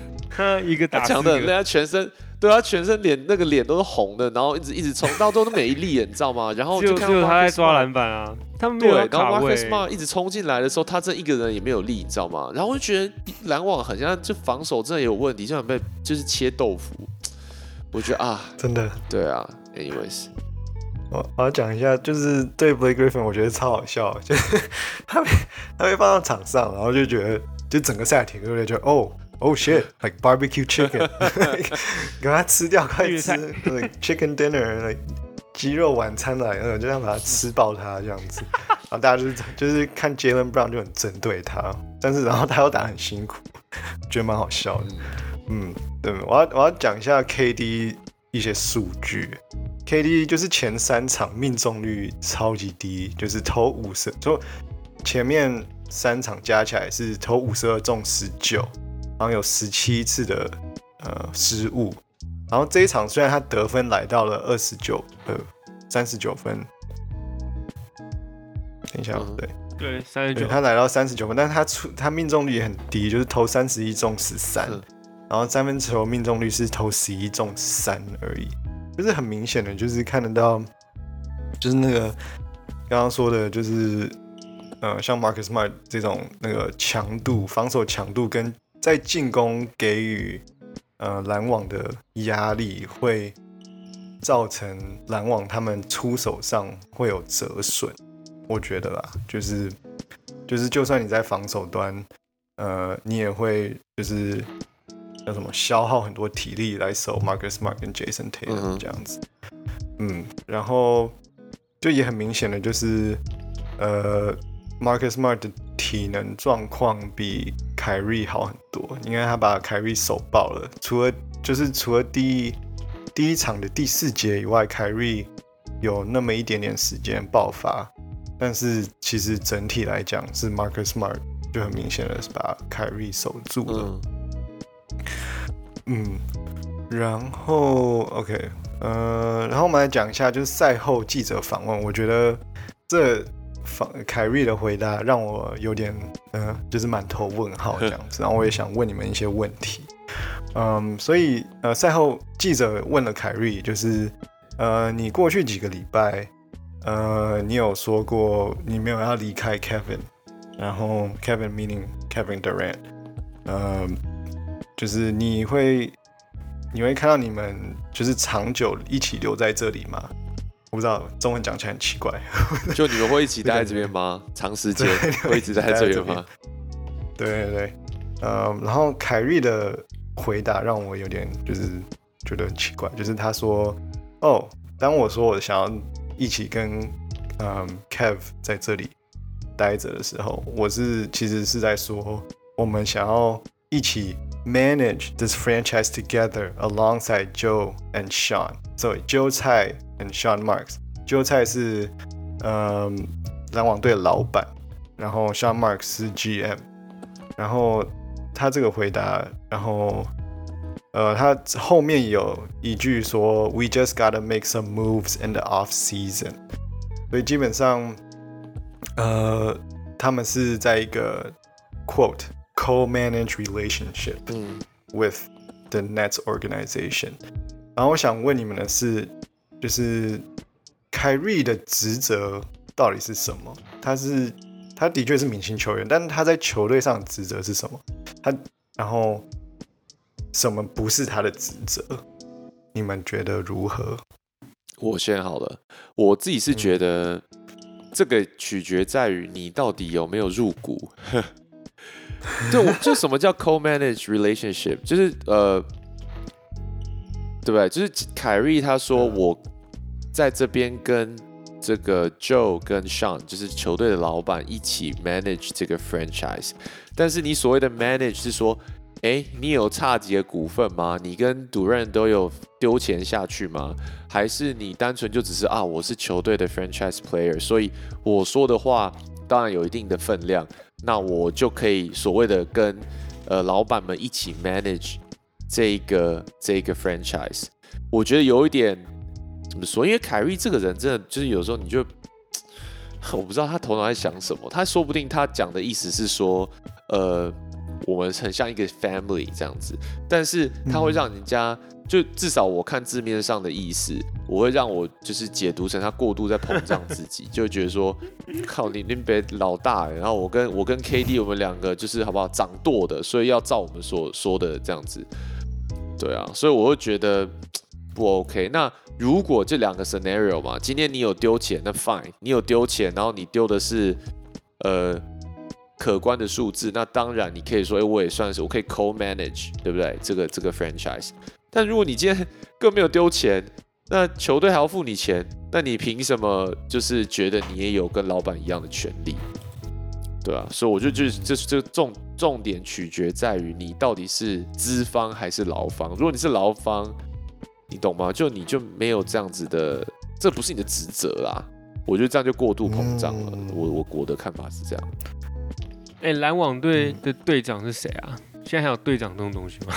一个打强的，人家全身。对他全身脸那个脸都是红的，然后一直一直冲，到最后都没力，你知道吗？然后就只有他在抓篮板啊，他们对，然后 Marcus Smart 一直冲进来的时候，他这一个人也没有力，你知道吗？然后我就觉得篮网好像就防守真的有问题，就像被就是切豆腐。我觉得啊，真的，对啊。Anyways，我我要讲一下，就是对 Blake Griffin，我觉得超好笑，就是 他被他被放到场上，然后就觉得就整个赛艇就觉得哦。Oh shit! Like barbecue chicken，给它吃掉，快吃！Like chicken dinner，like 鸡肉晚餐来了，就想把它吃爆它这样子。然后大家就是就是看 Jalen Brown 就很针对他，但是然后他又打很辛苦，觉得蛮好笑的。嗯，对，我要我要讲一下 KD 一些数据。KD 就是前三场命中率超级低，就是投五十，就前面三场加起来是投五十二中十九。然后有十七次的呃失误，然后这一场虽然他得分来到了二十九呃三十九分，等一下对。对三十九，他来到三十九分，但是他出他命中率也很低，就是投三十一中十三，然后三分球命中率是投十一中三而已，就是很明显的，就是看得到，就是那个刚刚说的，就是呃像 Marcus Smart 这种那个强度防守强度跟在进攻给予呃篮网的压力，会造成篮网他们出手上会有折损，我觉得啦，就是就是就算你在防守端，呃，你也会就是叫什么消耗很多体力来守 Marcus Smart 跟 Jason Taylor 这样子，嗯，然后就也很明显的就是呃 Marcus Smart 的体能状况比。凯瑞好很多，因为他把凯瑞手爆了。除了就是除了第一第一场的第四节以外，凯瑞有那么一点点时间爆发，但是其实整体来讲是 Marcus Smart 就很明显的是把凯瑞守住了。嗯，然后 OK，呃，然后我们来讲一下就是赛后记者访问，我觉得这。凯瑞的回答让我有点，嗯，就是满头问号这样子。然后我也想问你们一些问题，嗯，所以呃，赛后记者问了凯瑞，就是呃，你过去几个礼拜，呃，你有说过你没有要离开 Kevin，然后 Kevin meaning Kevin Durant，呃，就是你会你会看到你们就是长久一起留在这里吗？我不知道中文讲起来很奇怪，就你们会一起待在这边吗？长时间会一直待在这边吗？对对对，呃，然后凯瑞的回答让我有点就是觉得很奇怪，就是他说：“哦，当我说我想要一起跟嗯，Kev 在这里待着的时候，我是其实是在说，我们想要一起 manage this franchise together alongside Joe and Sean。所以韭菜 and Sean Marks，韭菜是嗯篮网队的老板，然后 Sean Marks 是 GM，然后他这个回答，然后。呃，他后面有一句说，We just gotta make some moves in the off season。所以基本上，呃，他们是在一个 quote Co-manage relationship with the Nets organization。然后我想问你们的是，就是凯瑞的职责到底是什么？他是他的确是明星球员，但是他在球队上的职责是什么？他然后。什么不是他的职责？你们觉得如何？我先好了，我自己是觉得这个取决在于你到底有没有入股。对，就什么叫 co-manage relationship？就是呃，对不对？就是凯瑞他说我在这边跟这个 Joe 跟 Sean，就是球队的老板一起 manage 这个 franchise。但是你所谓的 manage 是说。哎，你有差几个股份吗？你跟主任都有丢钱下去吗？还是你单纯就只是啊，我是球队的 franchise player，所以我说的话当然有一定的分量，那我就可以所谓的跟呃老板们一起 manage 这个这个 franchise。我觉得有一点怎么说？因为凯瑞这个人真的就是有时候你就 我不知道他头脑在想什么，他说不定他讲的意思是说呃。我们很像一个 family 这样子，但是他会让人家就至少我看字面上的意思，我会让我就是解读成他过度在膨胀自己，就觉得说靠你那边老大，然后我跟我跟 KD 我们两个就是好不好掌舵的，所以要照我们所说的这样子，对啊，所以我会觉得 不 OK。那如果这两个 scenario 嘛，今天你有丢钱，那 fine，你有丢钱，然后你丢的是呃。可观的数字，那当然你可以说，哎，我也算是我可以 co-manage，对不对？这个这个 franchise。但如果你今天更没有丢钱，那球队还要付你钱，那你凭什么就是觉得你也有跟老板一样的权利？对啊，所以我就觉得这这重重点取决在于你到底是资方还是劳方。如果你是劳方，你懂吗？就你就没有这样子的，这不是你的职责啦。我觉得这样就过度膨胀了。我我我的看法是这样。哎，篮网队的队长是谁啊？现在还有队长这种东西吗？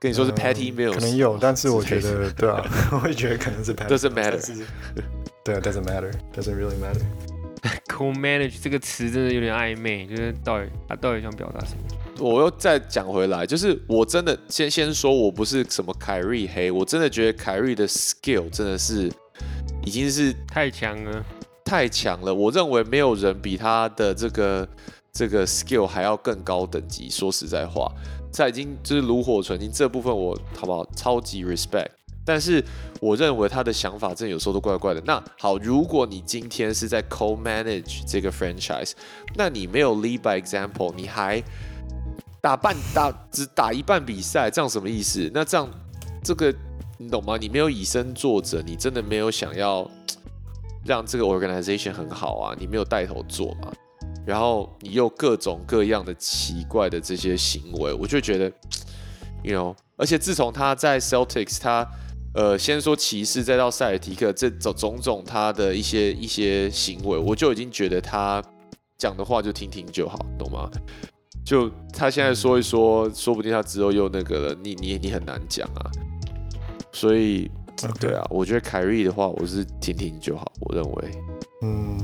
跟你说是 Patty Mills，可能有，但是我觉得，对啊，我也觉得可能是 Patty。Doesn't matter。对啊，Doesn't matter，Doesn't really matter。Co-manage 这个词真的有点暧昧，就是到底他到底想表达什么？我又再讲回来，就是我真的先先说，我不是什么凯瑞黑，我真的觉得凯瑞的 skill 真的是已经是太强了。太强了，我认为没有人比他的这个这个 skill 还要更高等级。说实在话，在已经就是炉火纯青这部分，我好不好超级 respect。但是我认为他的想法真的有时候都怪怪的。那好，如果你今天是在 co-manage 这个 franchise，那你没有 lead by example，你还打半打只打一半比赛，这样什么意思？那这样这个你懂吗？你没有以身作则，你真的没有想要。让这个 organization 很好啊，你没有带头做吗，然后你又各种各样的奇怪的这些行为，我就觉得，you know，而且自从他在 Celtics，他呃先说骑士，再到塞尔提克，这种种种他的一些一些行为，我就已经觉得他讲的话就听听就好，懂吗？就他现在说一说，说不定他之后又那个了，你你你很难讲啊，所以。对啊，我觉得凯瑞的话，我是听听就好。我认为，嗯，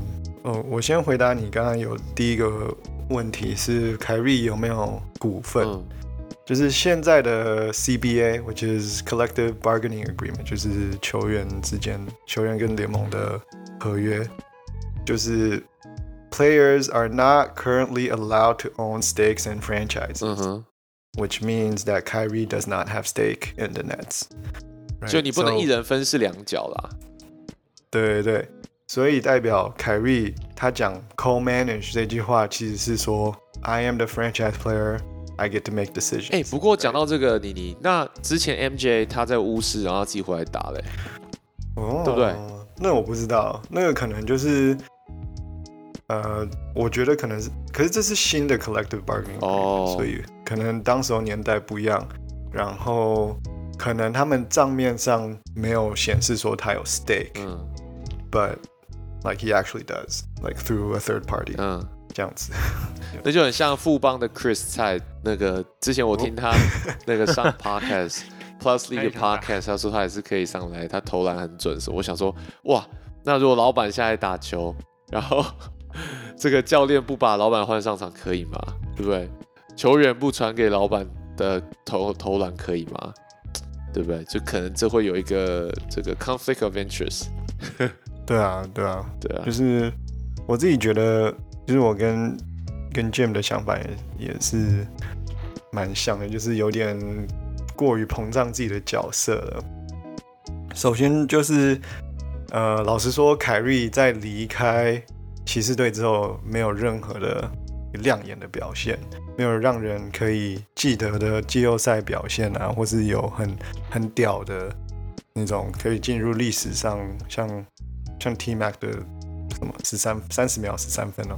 哦，我先回答你刚刚有第一个问题是凯瑞有没有股份？就是现在的 CBA，which is Collective Bargaining Agreement，就是球员之间、球员跟联盟的合约，就是 Players are not currently allowed to own stakes in franchises，which means that Kyrie does not have stake in the Nets。就你不能一人分饰两角啦。对对对， 所以代表凯瑞他讲 co-manage 这句话，其实是说 I am the franchise player, I get to make decisions。哎，不过讲到这个，妮妮，那之前 MJ 他在巫师，然后自己回来打嘞，哦对不对？那我不知道，那个可能就是，呃，我觉得可能是，可是这是新的 collective bargaining，哦，所以可能当时候年代不一样，然后可能他们账面上没有显示说他有 stake，嗯，but like he actually does like through a third party，嗯，这样子，那就很像富邦的 Chris 蔡那个之前我听他 那个上 podcast。Plus League Podcast，他说他也是可以上来，他投篮很准。我想说，哇，那如果老板下来打球，然后这个教练不把老板换上场，可以吗？对不对？球员不传给老板的投投篮，可以吗？对不对？就可能这会有一个这个 conflict of interest。对啊，对啊，对啊，就是我自己觉得，就是我跟跟 Jim 的想法也也是蛮像的，就是有点。过于膨胀自己的角色了。首先就是，呃，老实说，凯瑞在离开骑士队之后，没有任何的亮眼的表现，没有让人可以记得的季后赛表现啊，或是有很很屌的那种可以进入历史上，像像 T Mac 的什么十三三十秒十三分哦，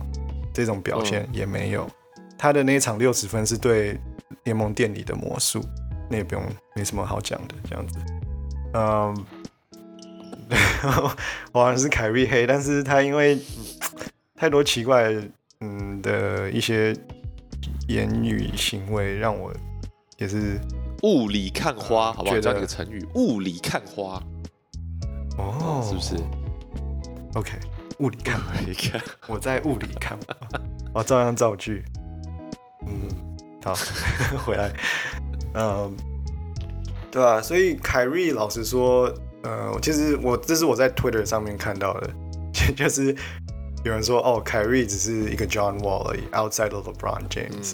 这种表现也没有。他的那一场六十分是对联盟店里的魔术。那也不用，没什么好讲的，这样子。嗯，我好像是凯瑞黑，但是他因为太多奇怪嗯的一些言语行为，让我也是雾里看花，好不好？这个成语，雾里看花。哦，是不是？OK，雾里看，你看，我在雾里看，我 照样造句。嗯，好，回来。嗯，对啊，所以凯瑞老实说，呃，其实我这是我在 Twitter 上面看到的，就是有人说，哦，凯瑞只是一个 John Wall 而已，outside of LeBron James，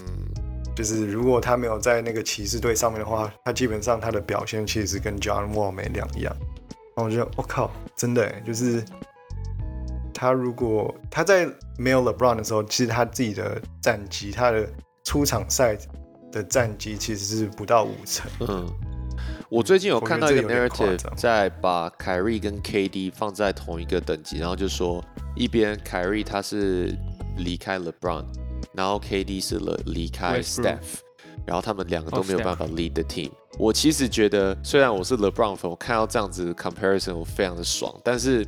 就是如果他没有在那个骑士队上面的话，他基本上他的表现其实跟 John Wall 没两样。然后我觉得，我靠，真的，就是他如果他在没有 LeBron 的时候，其实他自己的战绩，他的出场赛。的战绩其实是不到五成。嗯，我最近有看到一个 narrative，在把凯瑞跟 KD 放在同一个等级，然后就说一边凯瑞他是离开 LeBron，然后 KD 是了离开 Steph，然后他们两个都没有办法 lead the team。我其实觉得，虽然我是 LeBron 粉，我看到这样子 comparison 我非常的爽，但是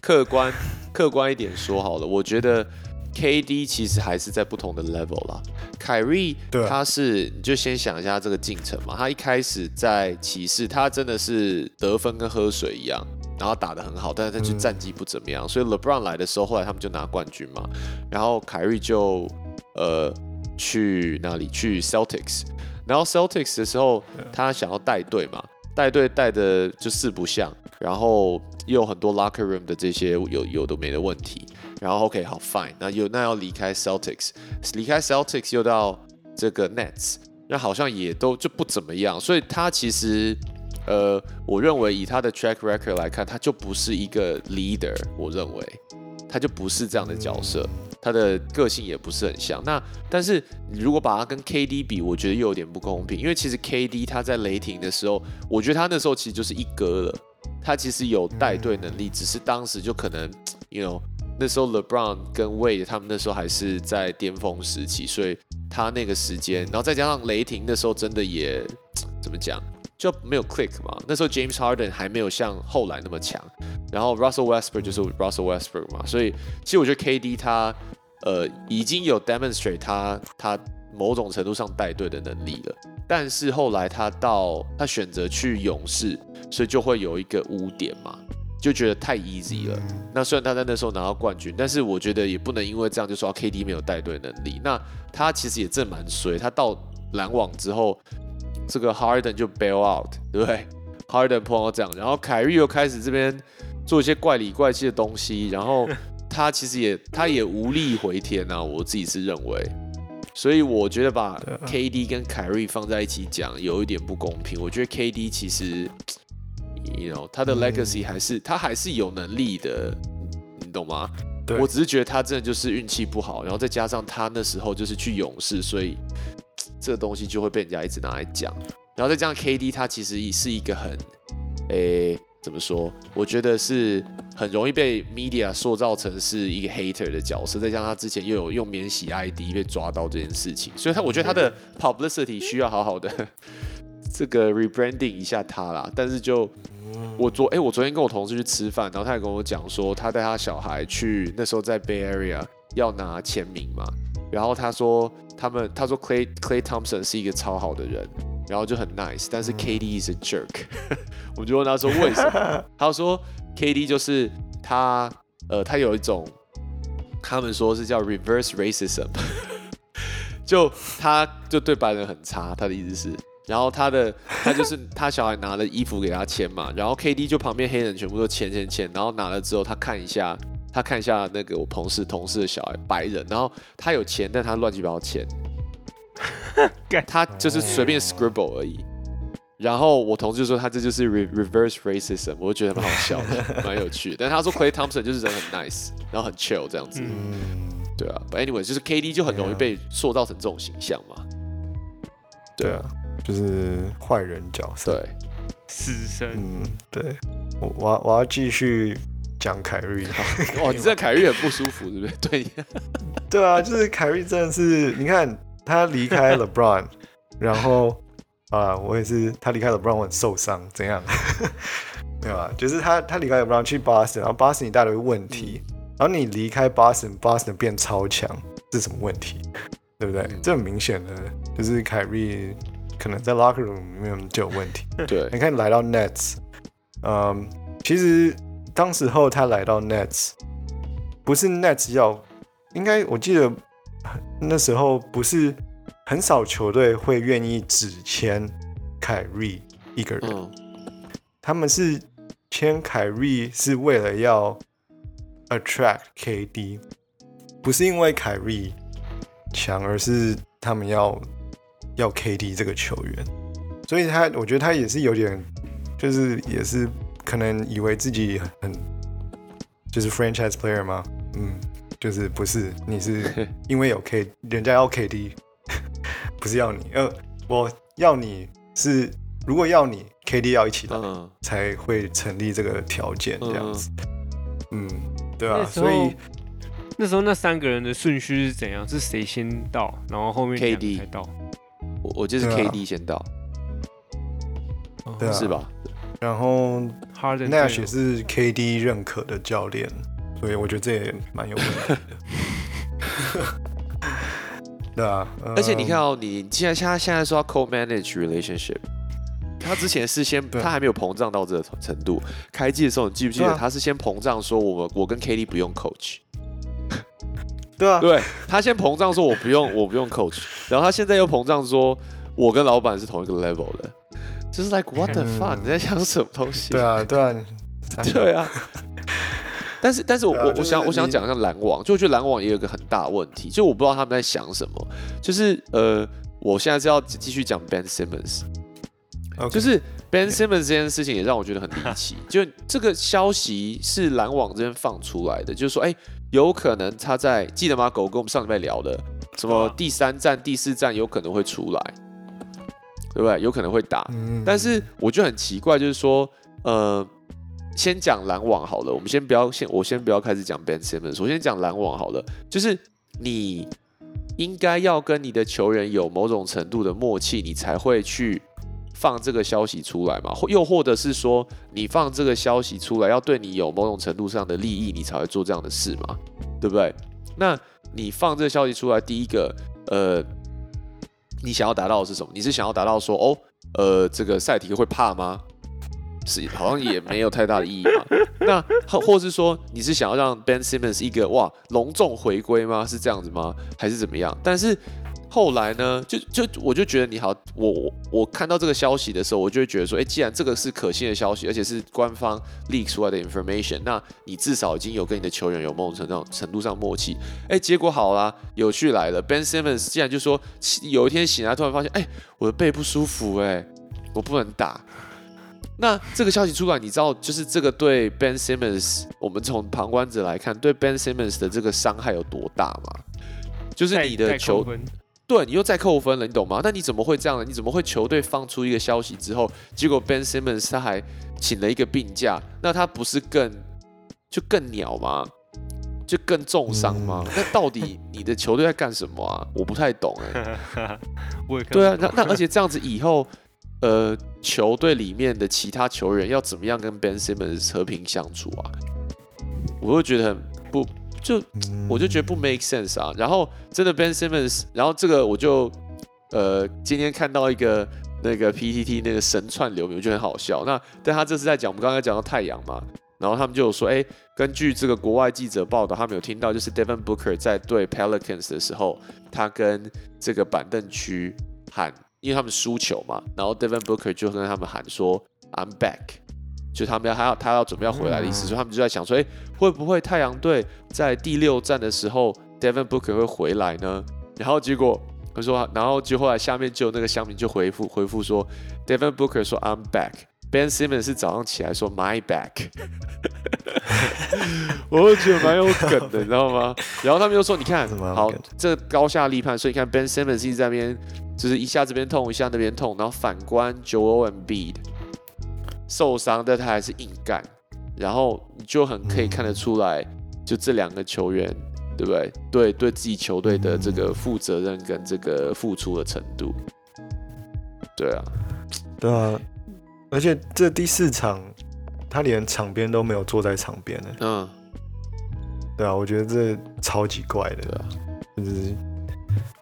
客观 客观一点说好了，我觉得。KD 其实还是在不同的 level 啦。凯瑞，他是你就先想一下这个进程嘛。他一开始在骑士，他真的是得分跟喝水一样，然后打得很好，但是他就战绩不怎么样。所以 LeBron 来的时候，后来他们就拿冠军嘛。然后凯瑞就呃去哪里？去 Celtics。然后 Celtics 的时候，他想要带队嘛，带队带的就四不像，然后又有很多 locker room 的这些有有的没的问题。然后 OK 好 Fine，那又那要离开 Celtics，离开 Celtics 又到这个 Nets，那好像也都就不怎么样，所以他其实呃，我认为以他的 track record 来看，他就不是一个 leader，我认为他就不是这样的角色，他的个性也不是很像。那但是如果把他跟 KD 比，我觉得又有点不公平，因为其实 KD 他在雷霆的时候，我觉得他那时候其实就是一哥了，他其实有带队能力，只是当时就可能 you know。那时候 LeBron 跟 Wade 他们那时候还是在巅峰时期，所以他那个时间，然后再加上雷霆那时候真的也怎么讲，就没有 click 嘛。那时候 James Harden 还没有像后来那么强，然后 Russell Westbrook 就是 Russell Westbrook 嘛，所以其实我觉得 KD 他呃已经有 demonstrate 他他某种程度上带队的能力了，但是后来他到他选择去勇士，所以就会有一个污点嘛。就觉得太 easy 了。那虽然他在那时候拿到冠军，但是我觉得也不能因为这样就说 KD 没有带队能力。那他其实也正蛮衰。他到篮网之后，这个 Harden 就 bail out，对不对？Harden 碰到这样，然后凯瑞又开始这边做一些怪里怪气的东西，然后他其实也他也无力回天啊。我自己是认为，所以我觉得把 KD 跟凯瑞放在一起讲有一点不公平。我觉得 KD 其实。You know，他的 legacy 还是他还是有能力的，你懂吗？我只是觉得他真的就是运气不好，然后再加上他那时候就是去勇士，所以这个东西就会被人家一直拿来讲。然后再加上 KD，他其实也是一个很，诶，怎么说？我觉得是很容易被 media 塑造成是一个 hater 的角色，再加上他之前又有用免洗 ID 被抓到这件事情，所以他我觉得他的 publicity 需要好好的 这个 rebranding 一下他啦。但是就我昨哎，我昨天跟我同事去吃饭，然后他也跟我讲说，他带他小孩去那时候在 Bay Area 要拿签名嘛，然后他说他们他说 Clay Clay Thompson 是一个超好的人。然后就很 nice，但是 K D is a jerk。我就问他说为什么？他说 K D 就是他，呃，他有一种，他们说是叫 reverse racism，就他就对白人很差。他的意思是，然后他的他就是他小孩拿了衣服给他签嘛，然后 K D 就旁边黑人全部都签签签，然后拿了之后他看一下，他看一下那个我同事同事的小孩白人，然后他有钱，但他乱七八糟签。他就是随便 scribble 而已，然后我同事就说他这就是 reverse racism，我就觉得蛮好笑的，蛮有趣的。但他说 Clay Thompson 就是人很 nice，然后很 chill 这样子。嗯，对啊。But anyway，就是 KD 就很容易被塑造成这种形象嘛。对啊，就是坏人角色。对，死神。嗯，对。我我我要继续讲凯瑞。哇，你这凯瑞很不舒服，对不对？对。对啊，就是凯瑞真的是，你看。他离开了 LeBron，然后啊，我也是，他离开了 LeBron，我很受伤，怎样？没有啊，就是他他离开了 LeBron 去 Boston，然后 Boston 一大堆问题，然后你离开 Boston，Boston 变超强，是什么问题？对不对？这很明显的，就是凯瑞可能在 Locker Room 里面就有问题。对，你看来到 Nets，嗯，其实当时候他来到 Nets，不是 Nets 要，应该我记得。那时候不是很少球队会愿意只签凯瑞一个人，他们是签凯瑞是为了要 attract KD，不是因为凯瑞强，而是他们要要 KD 这个球员，所以他我觉得他也是有点，就是也是可能以为自己很就是 franchise player 吗？嗯。就是不是你是 因为有 K，人家要 KD，不是要你，呃，我要你是如果要你 KD 要一起来才会成立这个条件这样子，嗯，对啊，所以那时候那三个人的顺序是怎样？是谁先到，然后后面 KD 才到？我我就是 KD 先到，对啊，是吧？然后 Nash 是 KD 认可的教练。所以我觉得这也蛮有问题的，对啊。而且你看哦，你既然现在现在说要 co-manage relationship，他之前是先他还没有膨胀到这个程度。开机的时候，你记不记得他是先膨胀说，我我跟 Katie 不用 coach，对啊，对他先膨胀说我不用我不用 coach，然后他现在又膨胀说我跟老板是同一个 level 的，就是 like what the fuck？你在想什么东西？对啊，对啊，对啊。但是，但是我我我想我想讲一下篮网，就我觉得篮网也有一个很大问题，就我不知道他们在想什么。就是呃，我现在是要继续讲 Ben Simmons，就是 Ben Simmons 这件事情也让我觉得很离 奇。就这个消息是篮网这边放出来的，就是说，哎，有可能他在记得吗？狗跟我们上礼拜聊的，什么第三站、第四站有可能会出来，对不对？有可能会打。但是我觉得很奇怪，就是说，呃。先讲篮网好了，我们先不要先，我先不要开始讲 Ben Simmons。首先讲篮网好了，就是你应该要跟你的球员有某种程度的默契，你才会去放这个消息出来嘛？或又或者是说，你放这个消息出来要对你有某种程度上的利益，你才会做这样的事嘛？对不对？那你放这个消息出来，第一个，呃，你想要达到的是什么？你是想要达到说，哦，呃，这个赛提会怕吗？是好像也没有太大的意义嘛？那或或是说你是想要让 Ben Simmons 一个哇隆重回归吗？是这样子吗？还是怎么样？但是后来呢，就就我就觉得你好，我我看到这个消息的时候，我就会觉得说，哎，既然这个是可信的消息，而且是官方 leak 出来的 information，那你至少已经有跟你的球员有某种程度程度上默契。哎，结果好啦，有趣来了，Ben Simmons 竟然就说有一天醒来突然发现，哎，我的背不舒服，哎，我不能打。那这个消息出来，你知道，就是这个对 Ben Simmons，我们从旁观者来看，对 Ben Simmons 的这个伤害有多大吗？就是你的球，对你又再扣分了，你懂吗？那你怎么会这样呢？你怎么会球队放出一个消息之后，结果 Ben Simmons 他还请了一个病假，那他不是更就更鸟吗？就更重伤吗？那到底你的球队在干什么啊？我不太懂 哎。对啊，那那而且这样子以后，呃，球队里面的其他球员要怎么样跟 Ben Simmons 和平相处啊？我会觉得很不就，我就觉得不 make sense 啊。然后真的 Ben Simmons，然后这个我就呃今天看到一个那个 PTT 那个神串流，我觉得很好笑。那但他这是在讲，我们刚才讲到太阳嘛。然后他们就有说，哎，根据这个国外记者报道，他们有听到，就是 Devin Booker 在对 Pelicans 的时候，他跟这个板凳区喊，因为他们输球嘛，然后 Devin Booker 就跟他们喊说，I'm back，就他们要他要他要准备要回来的意思，所以他们就在想说，哎，会不会太阳队在第六战的时候，Devin Booker 会回来呢？然后结果他说，然后就后来下面就那个乡民就回复回复说，Devin Booker 说 I'm back。Ben Simmons 是早上起来说 My back，我会觉得蛮有梗的，你知道吗？然后他们又说，你看，好，这高下立判，所以你看 Ben Simmons 一直在那边，就是一下这边痛，一下那边痛，然后反观 Joel Embiid 受伤，但他还是硬干，然后你就很可以看得出来，就这两个球员，对不对？对，对自己球队的这个负责任跟这个付出的程度，对啊，对啊。而且这第四场，他连场边都没有坐在场边呢。嗯，对啊，我觉得这超级怪的，就是，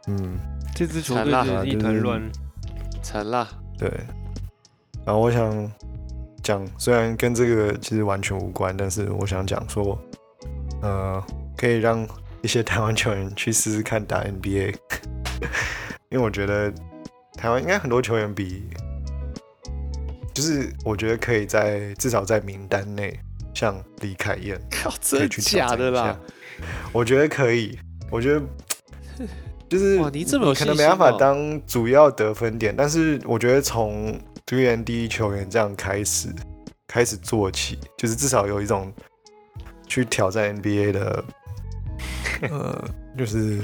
嗯，这支球队就是一团乱，惨了。对，然后我想讲，虽然跟这个其实完全无关，但是我想讲说，呃，可以让一些台湾球员去试试看打 NBA，因为我觉得台湾应该很多球员比。就是我觉得可以在至少在名单内，像李凯燕，靠，真假的啦？我觉得可以，我觉得就是哇，你这么可能没办法当主要得分点，但是我觉得从 Three N D 球员这样开始开始做起，就是至少有一种去挑战 N B A 的，呃，就是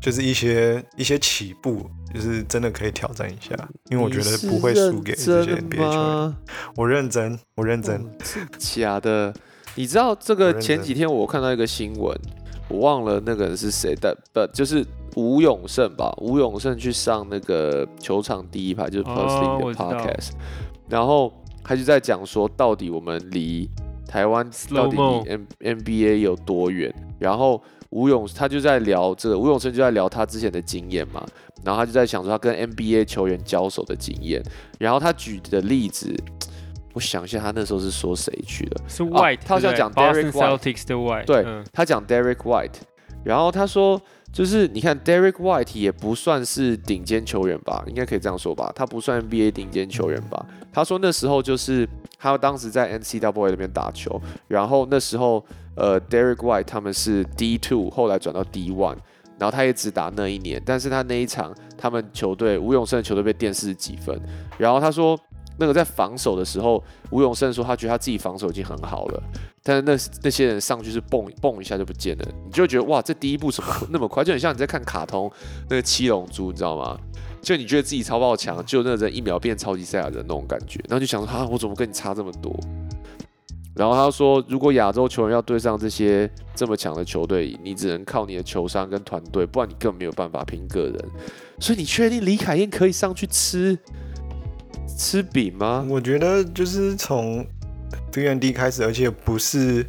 就是一些一些起步。就是真的可以挑战一下，因为我觉得不会输给这些 NBA 球员。我认真，我认真。假的，你知道这个前几天我看到一个新闻，我忘了那个人是谁的，不就是吴永胜吧？吴永胜去上那个球场第一排，就是 Plus 的 Podcast，然后他就在讲说，到底我们离台湾到底离 N NBA 有多远？然后吴永他就在聊这个，吴永生就在聊他之前的经验嘛。然后他就在想说他跟 NBA 球员交手的经验，然后他举的例子，我想一下，他那时候是说谁去的？是 White，他好像讲 Derek White，对，他讲 Derek White，然后他说就是你看 Derek White 也不算是顶尖球员吧，应该可以这样说吧，他不算 NBA 顶尖球员吧？他说那时候就是他当时在 NCAA 那边打球，然后那时候呃 Derek White 他们是 D two，后来转到 D one。然后他也只打那一年，但是他那一场，他们球队吴永胜的球队被电视几分。然后他说，那个在防守的时候，吴永胜说他觉得他自己防守已经很好了，但是那那些人上去是蹦蹦一下就不见了，你就觉得哇，这第一步怎么 那么快？就很像你在看卡通那个七龙珠，你知道吗？就你觉得自己超爆强，就那人一秒变超级赛亚人那种感觉，然后就想说啊，我怎么跟你差这么多？然后他说，如果亚洲球员要对上这些这么强的球队，你只能靠你的球商跟团队，不然你根本没有办法拼个人。所以你确定李凯燕可以上去吃吃饼吗？我觉得就是从 D N D 开始，而且不是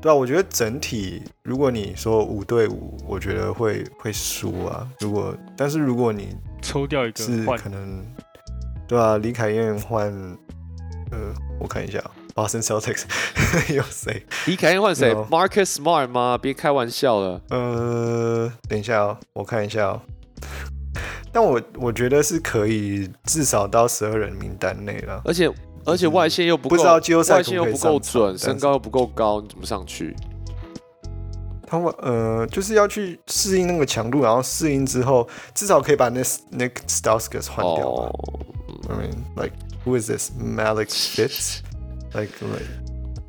对啊。我觉得整体，如果你说五对五，我觉得会会输啊。如果但是如果你抽掉一个，是可能对啊。李凯燕换呃，我看一下。Boston Celtics 有谁？李凯燕换谁？Marcus Smart 吗？别开玩笑了。呃，等一下哦，我看一下哦。但我我觉得是可以，至少到十二人名单内了。而且而且外线又不够不知道季后赛外线又不够准，身高又不够高，你怎么上去？他们呃，就是要去适应那个强度，然后适应之后，至少可以把那 Nick Stauskas 换掉。I mean, like who is this Malik Spitz? Like like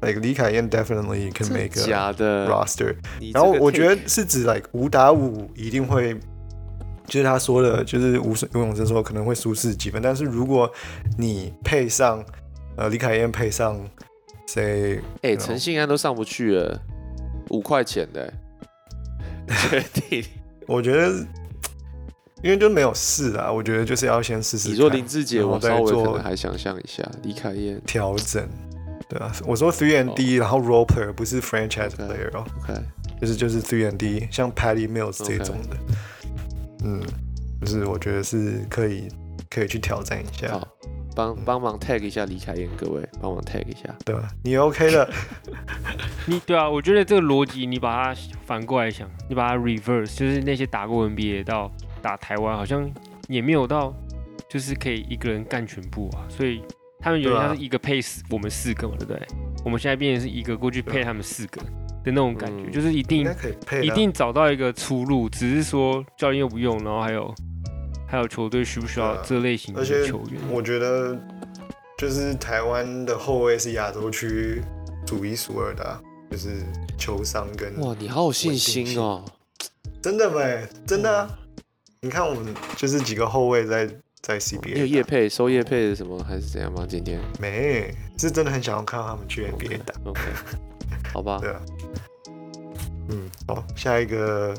like 李凯燕 definitely can make a roster。然后我觉得是指 like 五打五一定会，就是他说的，就是吴吴永生说可能会输四几分，但是如果你配上呃李凯燕配上谁？哎，陈信安都上不去了，五块钱的，确定？我觉得，因为就没有试啊，我觉得就是要先试试。你说林志杰，我稍微可能还想象一下，李凯燕调整，对啊，我说 three and D，然后 role player 不是 franchise player 哦，OK，就是就是 three and D，像 Patty Mills 这种的，嗯，就是我觉得是可以可以去挑战一下。帮帮忙 tag 一下李凯燕，各位帮忙 tag 一下，对吧？你 OK 的，你对啊，我觉得这个逻辑你把它反过来想，你把它 reverse，就是那些打过 NBA 到打台湾，好像也没有到，就是可以一个人干全部啊。所以他们有点像是一个配四，我们四个嘛，对不对？我们现在变成是一个过去配他们四个的那种感觉，就是一定一定找到一个出路，只是说教练又不用，然后还有。还有球队需不需要这类型的球员？我觉得就是台湾的后卫是亚洲区数一数二的，就是球商跟哇，你好有信心哦！真的呗？真的啊！你看我们就是几个后卫在在 CBA，有叶配收叶配什么还是怎样吗？今天没，是真的很想要看到他们去 NBA 打。OK，好吧。对啊。嗯，好，下一个。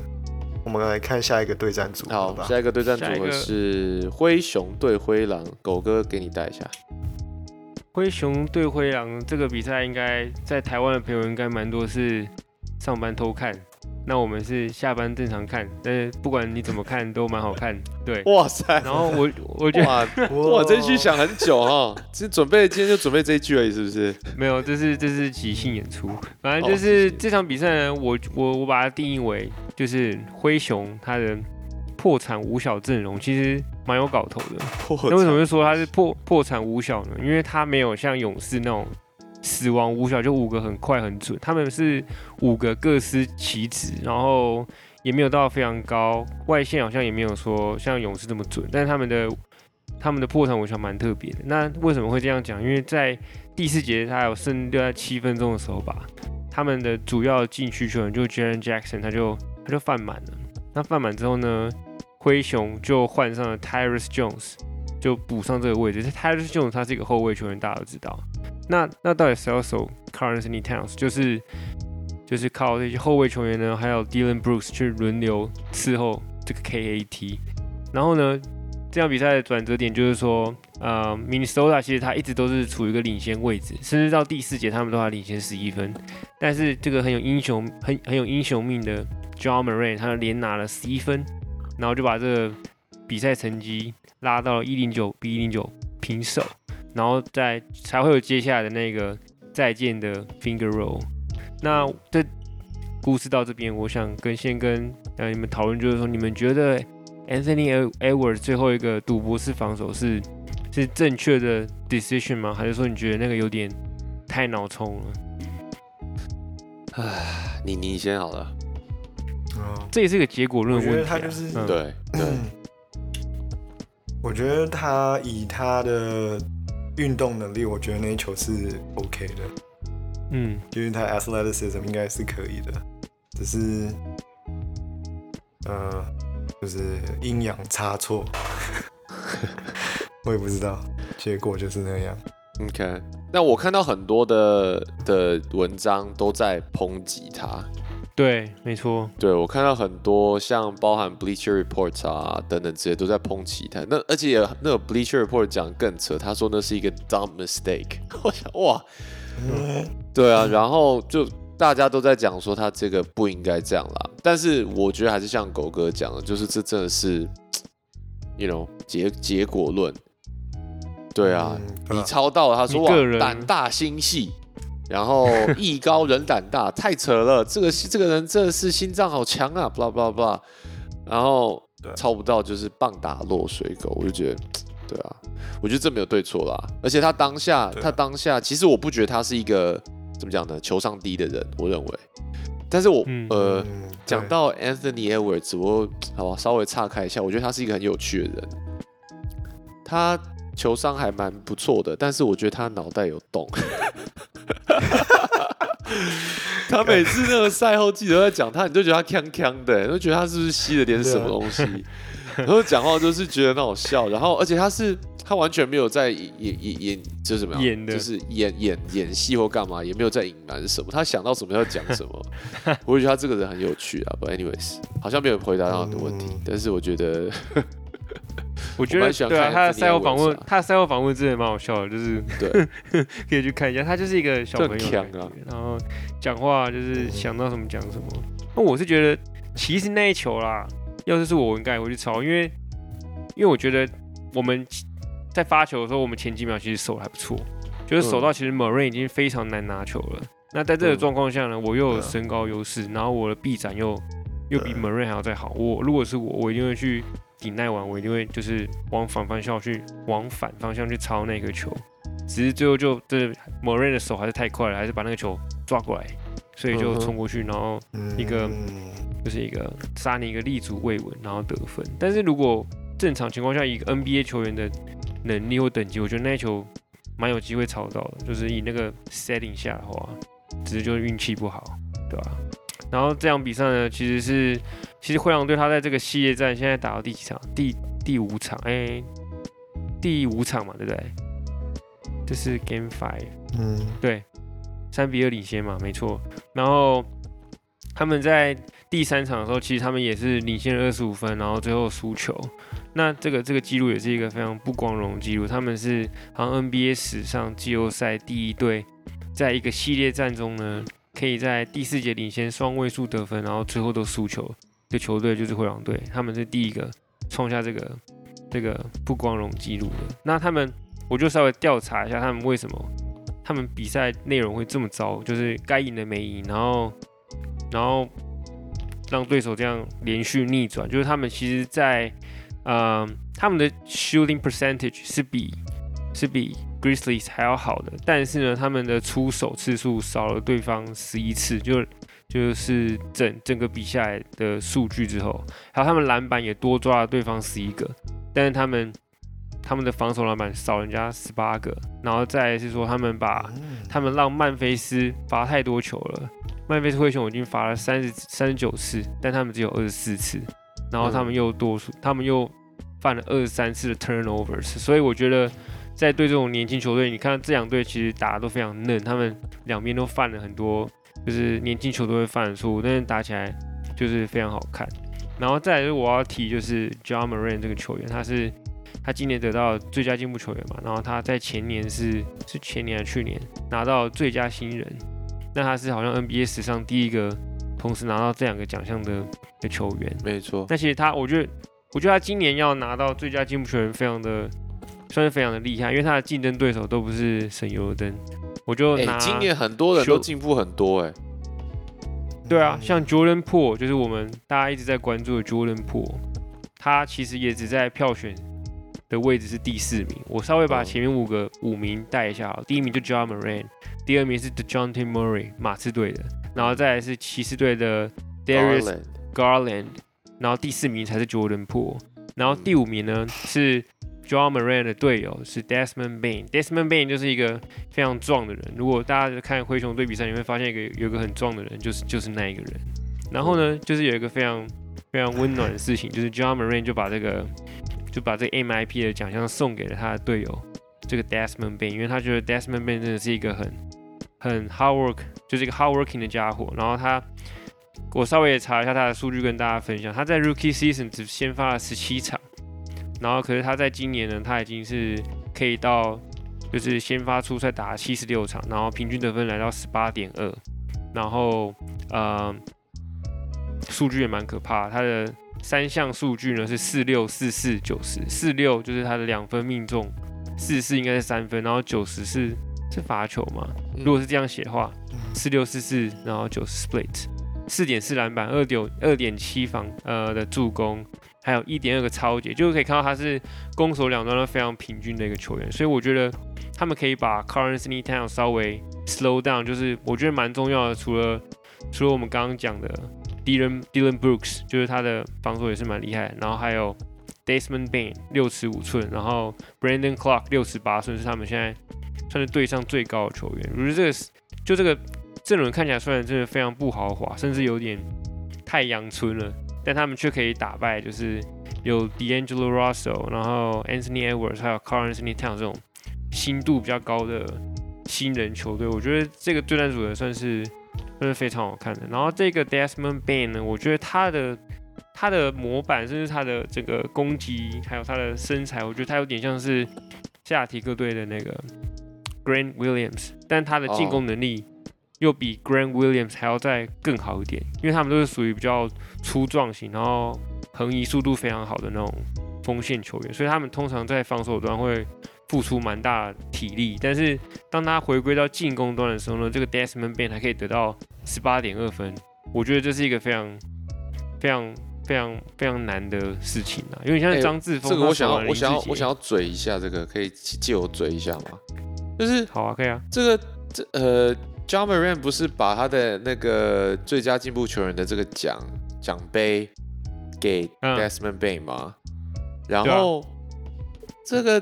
我们来看下一个对战组好吧。下一个对战组合是灰熊对灰狼，狗哥给你带一下。灰熊对灰狼这个比赛，应该在台湾的朋友应该蛮多是上班偷看。那我们是下班正常看，但是不管你怎么看都蛮好看，对。哇塞！然后我我觉得哇，这句想很久哈，只准备今天就准备这一句而已，是不是？没有，这是这是即兴演出。反正就是这场比赛呢，我我我把它定义为就是灰熊他的破产五小阵容，其实蛮有搞头的。那为什么说他是破破产五小呢？因为他没有像勇士那种。死亡五小就五个很快很准，他们是五个各司其职，然后也没有到非常高，外线好像也没有说像勇士这么准，但是他们的他们的破产五小蛮特别的。那为什么会这样讲？因为在第四节他有剩六在七分钟的时候吧，他们的主要禁区球员就 Jaren Jackson 他就他就犯满了。那犯满之后呢，灰熊就换上了 Tyrus Jones 就补上这个位置。Tyrus Jones 他是一个后卫球员，大家都知道。那那到底谁要守 Currency Towns？就是就是靠这些后卫球员呢，还有 Dylan Brooks 去轮流伺候这个 KAT。然后呢，这场比赛的转折点就是说，呃，Minnesota 其实他一直都是处于一个领先位置，甚至到第四节他们都还领先十一分。但是这个很有英雄、很很有英雄命的 John Murray，他连拿了十一分，然后就把这个比赛成绩拉到了一零九比一零九平手。然后再才会有接下来的那个再见的 finger roll。那这故事到这边，我想跟先跟呃你们讨论，就是说你们觉得 Anthony Edwards 最后一个赌博式防守是是正确的 decision 吗？还是说你觉得那个有点太脑冲了？唉，你你先好了。这也是个结果论问题。他就是对对。我觉得他以他的运动能力，我觉得那一球是 OK 的，嗯，因为他 athleticism 应该是可以的，只是，呃，就是阴阳差错，我也不知道，结果就是那样。OK，那我看到很多的的文章都在抨击他。对，没错。对我看到很多像包含 Bleacher Report 啊等等这些都在抨击他。那而且那个 Bleacher Report 讲更扯，他说那是一个 dumb mistake。我想哇，对啊，然后就大家都在讲说他这个不应该这样啦。但是我觉得还是像狗哥讲的，就是这真的是，you know 结结果论。对啊，你抄到了，他说哇，胆大心细。然后艺高人胆大，太扯了。这个这个人真的是心脏好强啊，blah blah blah。然后抄不到就是棒打落水狗，我就觉得，对啊，我觉得这没有对错啦。而且他当下，他当下，其实我不觉得他是一个怎么讲呢，球商低的人，我认为。但是我呃，讲到 Anthony Edwards，我好吧，稍微岔开一下，我觉得他是一个很有趣的人。他球商还蛮不错的，但是我觉得他脑袋有洞。他每次那个赛后记者在讲他，你就觉得他锵锵的，就觉得他是不是吸了点什么东西？然后讲话就是觉得很好笑。然后，而且他是他完全没有在演演演，就是什么演的，就是演演演戏或干嘛，也没有在隐瞒什么。他想到什么要讲什么。我觉得他这个人很有趣啊。But anyways，好像没有回答到你的问题，但是我觉得，我觉得对啊，他的赛后访问，他的赛后访问真的蛮好笑的，就是对，可以去看一下。他就是一个小朋友，然后讲话就是想到什么讲什么。那我是觉得，其实那一球啦，要是是我，应该也会去抄，因为因为我觉得我们。在发球的时候，我们前几秒其实手还不错，就是手到其实 Marin 已经非常难拿球了。那在这个状况下呢，我又有身高优势，然后我的臂展又又比 Marin 还要再好。我如果是我，我一定会去顶耐完，我一定会就是往反方向去，往反方向去抄那个球。只是最后就这 Marin 的手还是太快了，还是把那个球抓过来，所以就冲过去，然后一个就是一个杀你一个立足未稳，然后得分。但是如果正常情况下，一个 NBA 球员的能力或等级，我觉得那球蛮有机会抄到的，就是以那个 setting 下的话，只是就是运气不好，对吧？然后这场比赛呢，其实是其实灰狼队他在这个系列战现在打到第几场？第第五场，哎，第五场嘛，对不对？这是 Game Five，嗯，对，三比二领先嘛，没错。然后他们在第三场的时候，其实他们也是领先了二十五分，然后最后输球。那这个这个记录也是一个非常不光荣的记录。他们是好像 NBA 史上季后赛第一队，在一个系列战中呢，可以在第四节领先双位数得分，然后最后都输球的球队就是灰狼队。他们是第一个创下这个这个不光荣记录的。那他们，我就稍微调查一下他们为什么他们比赛内容会这么糟，就是该赢的没赢，然后然后让对手这样连续逆转，就是他们其实，在嗯，他们的 shooting percentage 是比是比 Grizzlies 还要好的，但是呢，他们的出手次数少了对方十一次，就就是整整个比下来的数据之后，还有他们篮板也多抓了对方十一个，但是他们他们的防守篮板少人家十八个，然后再是说他们把他们让曼菲斯罚太多球了，曼菲斯灰熊已经罚了三十三十九次，但他们只有二十四次。然后他们又多数，他们又犯了二十三次的 turnovers，所以我觉得在对这种年轻球队，你看这两队其实打的都非常嫩，他们两边都犯了很多就是年轻球队会犯的错误，但是打起来就是非常好看。然后再来是我要提就是 John Moran 这个球员，他是他今年得到最佳进步球员嘛，然后他在前年是是前年还是去年拿到最佳新人，那他是好像 NBA 史上第一个。同时拿到这两个奖项的的球员，没错。那其实他，我觉得，我觉得他今年要拿到最佳进步球员，非常的算是非常的厉害，因为他的竞争对手都不是省油的灯。我就拿今年很多人都进步很多，哎，对啊，像 Jordan Po，就是我们大家一直在关注的 Jordan Po，他其实也只在票选的位置是第四名。我稍微把前面五个五名带一下，第一名就 John Moran，第二名是 Dejounte Murray，马刺队的。然后再来是骑士队的 Darius Garland，然后第四名才是 Jordan Poole，然后第五名呢是 John Moran 的队友是 Desmond Bain，Desmond Bain 就是一个非常壮的人。如果大家看灰熊队比赛，你会发现一个有个很壮的人，就是就是那一个人。然后呢，就是有一个非常非常温暖的事情，就是 John Moran 就把这个就把这个 MIP 的奖项送给了他的队友这个 Desmond Bain，因为他觉得 Desmond Bain 真的是一个很很 hard work，就是一个 hard working 的家伙。然后他，我稍微也查一下他的数据，跟大家分享。他在 rookie season 只先发了十七场，然后可是他在今年呢，他已经是可以到，就是先发出赛打了七十六场，然后平均得分来到十八点二，然后呃，数据也蛮可怕。他的三项数据呢是四六四四九十，四六就是他的两分命中，四四应该是三分，然后九十是。是罚球嘛？如果是这样写的话，四六四四，然后九十 split，四点四篮板，二点二点七防呃的助攻，还有一点二个超节，就是可以看到他是攻守两端都非常平均的一个球员。所以我觉得他们可以把 Currency Town 稍微 slow down，就是我觉得蛮重要的。除了除了我们刚刚讲的 Dylan Dylan Brooks，就是他的防守也是蛮厉害。然后还有 Desmond Bain 六尺五寸，然后 Brandon Clark 六尺八寸，是他们现在。算是队上最高的球员，我觉得这个就这个阵容看起来虽然真的非常不豪华，甚至有点太阳村了，但他们却可以打败就是有 D'Angelo Russell，然后 Anthony Edwards，还有 Carl Anthony Town 这种新度比较高的新人球队，我觉得这个对战组合算是算是非常好看的。然后这个 Desmond Bain 呢，我觉得他的他的模板，甚至他的这个攻击，还有他的身材，我觉得他有点像是夏提克队的那个 Grant Williams，但他的进攻能力。又比 Grant Williams 还要再更好一点，因为他们都是属于比较粗壮型，然后横移速度非常好的那种锋线球员，所以他们通常在防守端会付出蛮大体力。但是当他回归到进攻端的时候呢，这个 Desmond Bain 还可以得到十八点二分，我觉得这是一个非常非常非常非常难的事情啊！因为像张志峰，这个我想要我想要我想要嘴一下，这个可以借我嘴一下吗？就是好啊，可以啊，这个这呃。John Moran 不是把他的那个最佳进步球员的这个奖奖杯给 Desmond Bain 吗？然后这个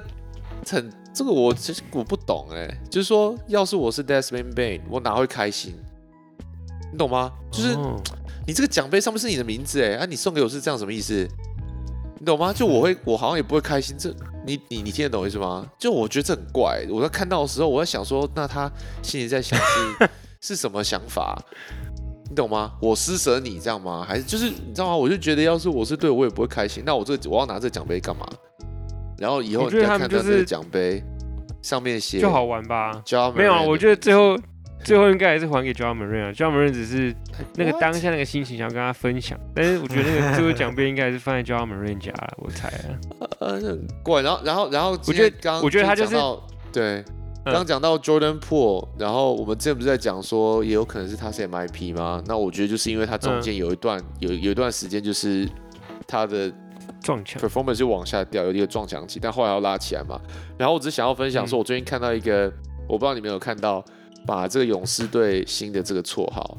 很这个我其实我不懂哎，就是说要是我是 Desmond Bain，我哪会开心？你懂吗？就是你这个奖杯上面是你的名字哎，啊你送给我是这样什么意思？你懂吗？就我会我好像也不会开心这。你你你听得懂意思吗？就我觉得这很怪。我在看到的时候，我在想说，那他心里在想是 是什么想法？你懂吗？我施舍你这样吗？还是就是你知道吗？我就觉得，要是我是对我也不会开心。那我这我要拿这奖杯干嘛？然后以后你再看到这个奖杯上面写就好玩吧？没有啊，我觉得最后。最后应该还是还给 John m a r i n 啊，John m a r i n 只是那个当下那个心情想要跟他分享，但是我觉得那个最后奖杯应该还是放在 John m a r i n 家了，我猜啊。怪。然后，然后，然后，我觉得刚我觉得他就是对，刚讲到 Jordan Poole，然后我们之前不是在讲说也有可能是他是 MIP 吗？那我觉得就是因为他中间有一段有有一段时间就是他的撞墙 performance 就往下掉，有一个撞墙期，但后来要拉起来嘛。然后我只想要分享说，我最近看到一个，我不知道你们有看到。把这个勇士队新的这个绰号，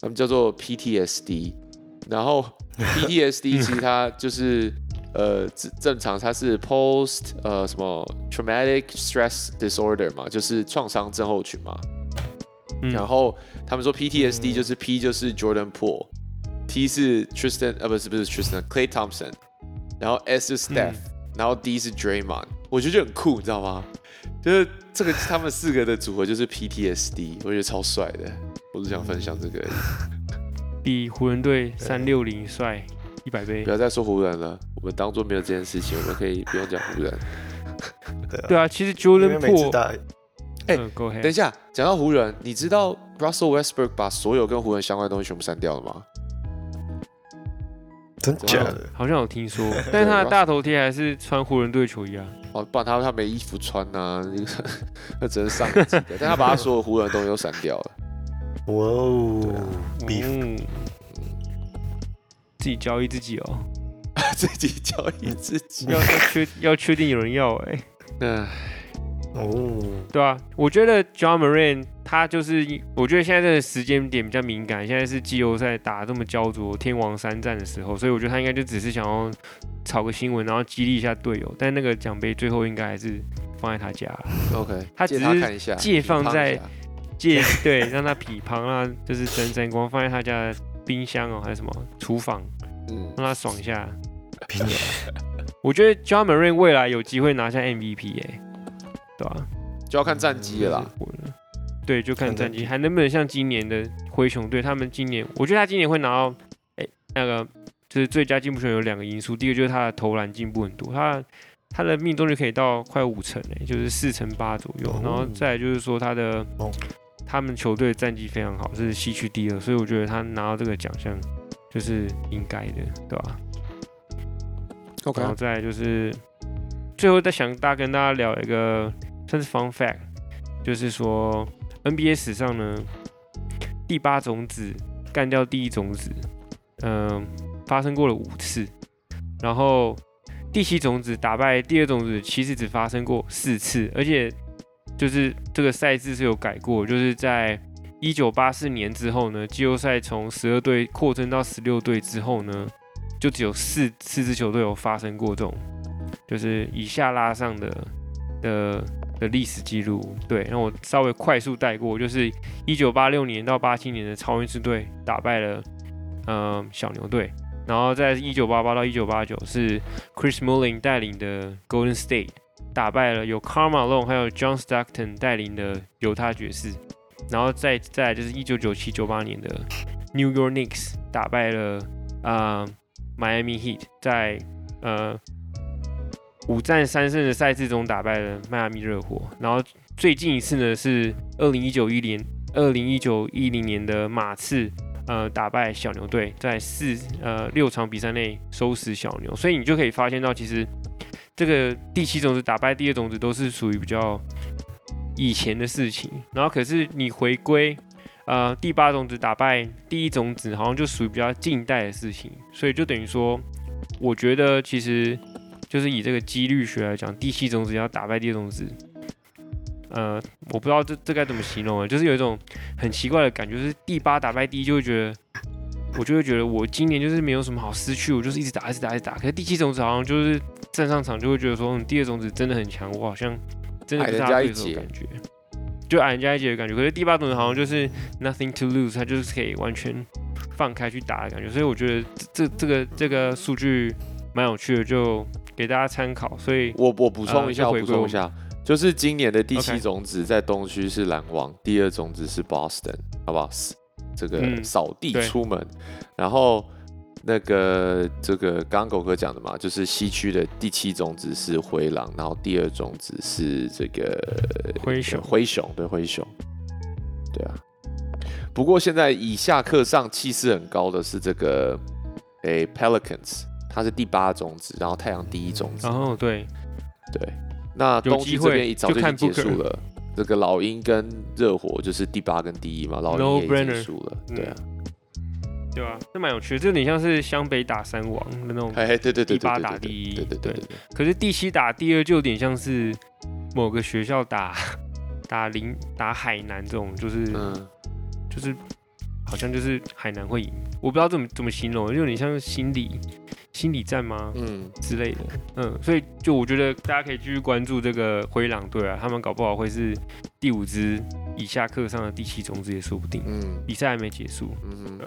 他们叫做 PTSD，然后 PTSD 其实它就是呃正常它是 Post 呃什么 Traumatic Stress Disorder 嘛，就是创伤症候群嘛。然后他们说 PTSD 就是 P 就是 Jordan Poole，T 是 Tristan 呃不是不是 Tristan Clay Thompson，然后 S 是 Steph，然后 D 是 Draymond，我觉得就很酷，你知道吗？就是这个他们四个的组合就是 PTSD，我觉得超帅的。我只想分享这个，比湖人队三六零帅一百倍。不要再说湖人了，我们当做没有这件事情，我们可以不用讲湖人。对啊，其实 Jordan Po，哎，等一下，讲到湖人，你知道 Russell Westbrook 把所有跟湖人相关的东西全部删掉了吗？真假的？好像有听说，但是他的大头贴还是穿湖人队球衣啊。哦，不然他他没衣服穿呐，那只能上。但他把他所有湖人的东西都删掉了。哇哦，嗯，自己交易自己哦，自己交易自己，要要确要确定有人要哎。哎。哦，对啊，我觉得 John Moran 他就是，我觉得现在这个时间点比较敏感，现在是季后赛打这么焦灼，天王山战的时候，所以我觉得他应该就只是想要炒个新闻，然后激励一下队友。但那个奖杯最后应该还是放在他家。OK，他只是借放在借对，让他匹旁啊，就是沾沾光，放在他家的冰箱哦，还是什么厨房，嗯，让他爽一下。我觉得 John Moran 未来有机会拿下 MVP 哎。对吧？就要看战绩了。对，就看战绩，还能不能像今年的灰熊队？他们今年，我觉得他今年会拿到，哎，那个就是最佳进步球有两个因素。第一个就是他的投篮进步很多，他他的命中率可以到快五成哎，就是四成八左右。然后再就是说他的，他们球队战绩非常好，是西区第二，所以我觉得他拿到这个奖项就是应该的，对吧？OK。然后再就是最后再想大跟大家聊一个。算是 fun fact，就是说 NBA 史上呢，第八种子干掉第一种子，嗯，发生过了五次，然后第七种子打败第二种子，其实只发生过四次，而且就是这个赛制是有改过，就是在一九八四年之后呢，季后赛从十二队扩增到十六队之后呢，就只有四四支球队有发生过这种，就是以下拉上的的。的历史记录，对，那我稍微快速带过，就是一九八六年到八七年的超音之队打败了，嗯，小牛队，然后在一九八八到一九八九是 Chris Mullin 带领的 Golden State 打败了有 Karl Malone 还有 John Stockton 带领的犹他爵士，然后再再就是一九九七九八年的 New York Knicks 打败了啊 Miami Heat 在呃五战三胜的赛制中打败了迈阿密热火，然后最近一次呢是二零一九一年二零一九一零年的马刺。呃，打败小牛队，在四呃六场比赛内收拾小牛，所以你就可以发现到，其实这个第七种子打败第二种子都是属于比较以前的事情。然后可是你回归，呃，第八种子打败第一种子，好像就属于比较近代的事情。所以就等于说，我觉得其实就是以这个几率学来讲，第七种子要打败第二种子。呃，我不知道这这该怎么形容啊，就是有一种很奇怪的感觉，就是第八打败第一，就会觉得，我就会觉得我今年就是没有什么好失去，我就是一直打，一直打，一直打。可是第七种子好像就是站上场就会觉得说，嗯第二种子真的很强，我好像真的不是他对手感觉，就矮人家一截的感觉。可是第八种子好像就是 nothing to lose，他就是可以完全放开去打的感觉。所以我觉得这这个这个数据蛮有趣的，就给大家参考。所以我我补充一下，我补充一下。就是今年的第七种子在东区是篮网，第二种子是 Boston，好不好？这个扫地出门，然后那个这个刚刚狗哥讲的嘛，就是西区的第七种子是灰狼，然后第二种子是这个灰熊，灰熊对灰熊，对啊。不过现在以下课上气势很高的是这个诶 Pelicans，它是第八种子，然后太阳第一种子，哦对。对。那东西这边一早就已经结束了，这个老鹰跟热火就是第八跟第一嘛，老鹰也结束了，对啊，对啊，这蛮有趣的，这有点像是湘北打三王的那种，哎对对对，第八打第一，对对对对，可是第七打第二就有点像是某个学校打打林打海南这种，就是就是好像就是海南会赢，我不知道怎么怎么形容，就有点像心理。心理战吗？嗯，之类的，嗯，所以就我觉得大家可以继续关注这个灰狼队啊，他们搞不好会是第五支以下课上的第七种子也说不定。嗯，比赛还没结束。嗯，对。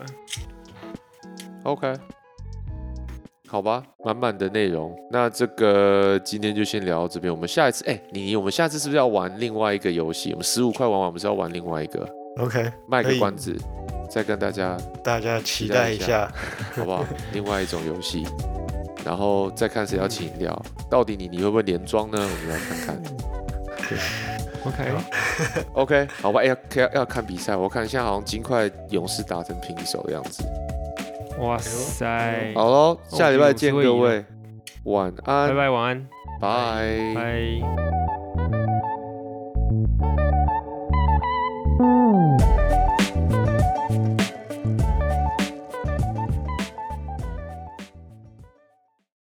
OK，好吧，满满的内容。那这个今天就先聊到这边。我们下一次，哎，你我们下次是不是要玩另外一个游戏？我们十五块玩完，我们是要玩另外一个。OK，卖个关子。再跟大家大家期待一下，好不好？另外一种游戏，然后再看谁要请饮料。到底你你会不会连装呢？我们来看看。OK OK，好吧。要要看比赛，我看现在好像金块勇士打成平手的样子。哇塞！好喽，下礼拜见各位，晚安，拜拜，晚安，拜拜。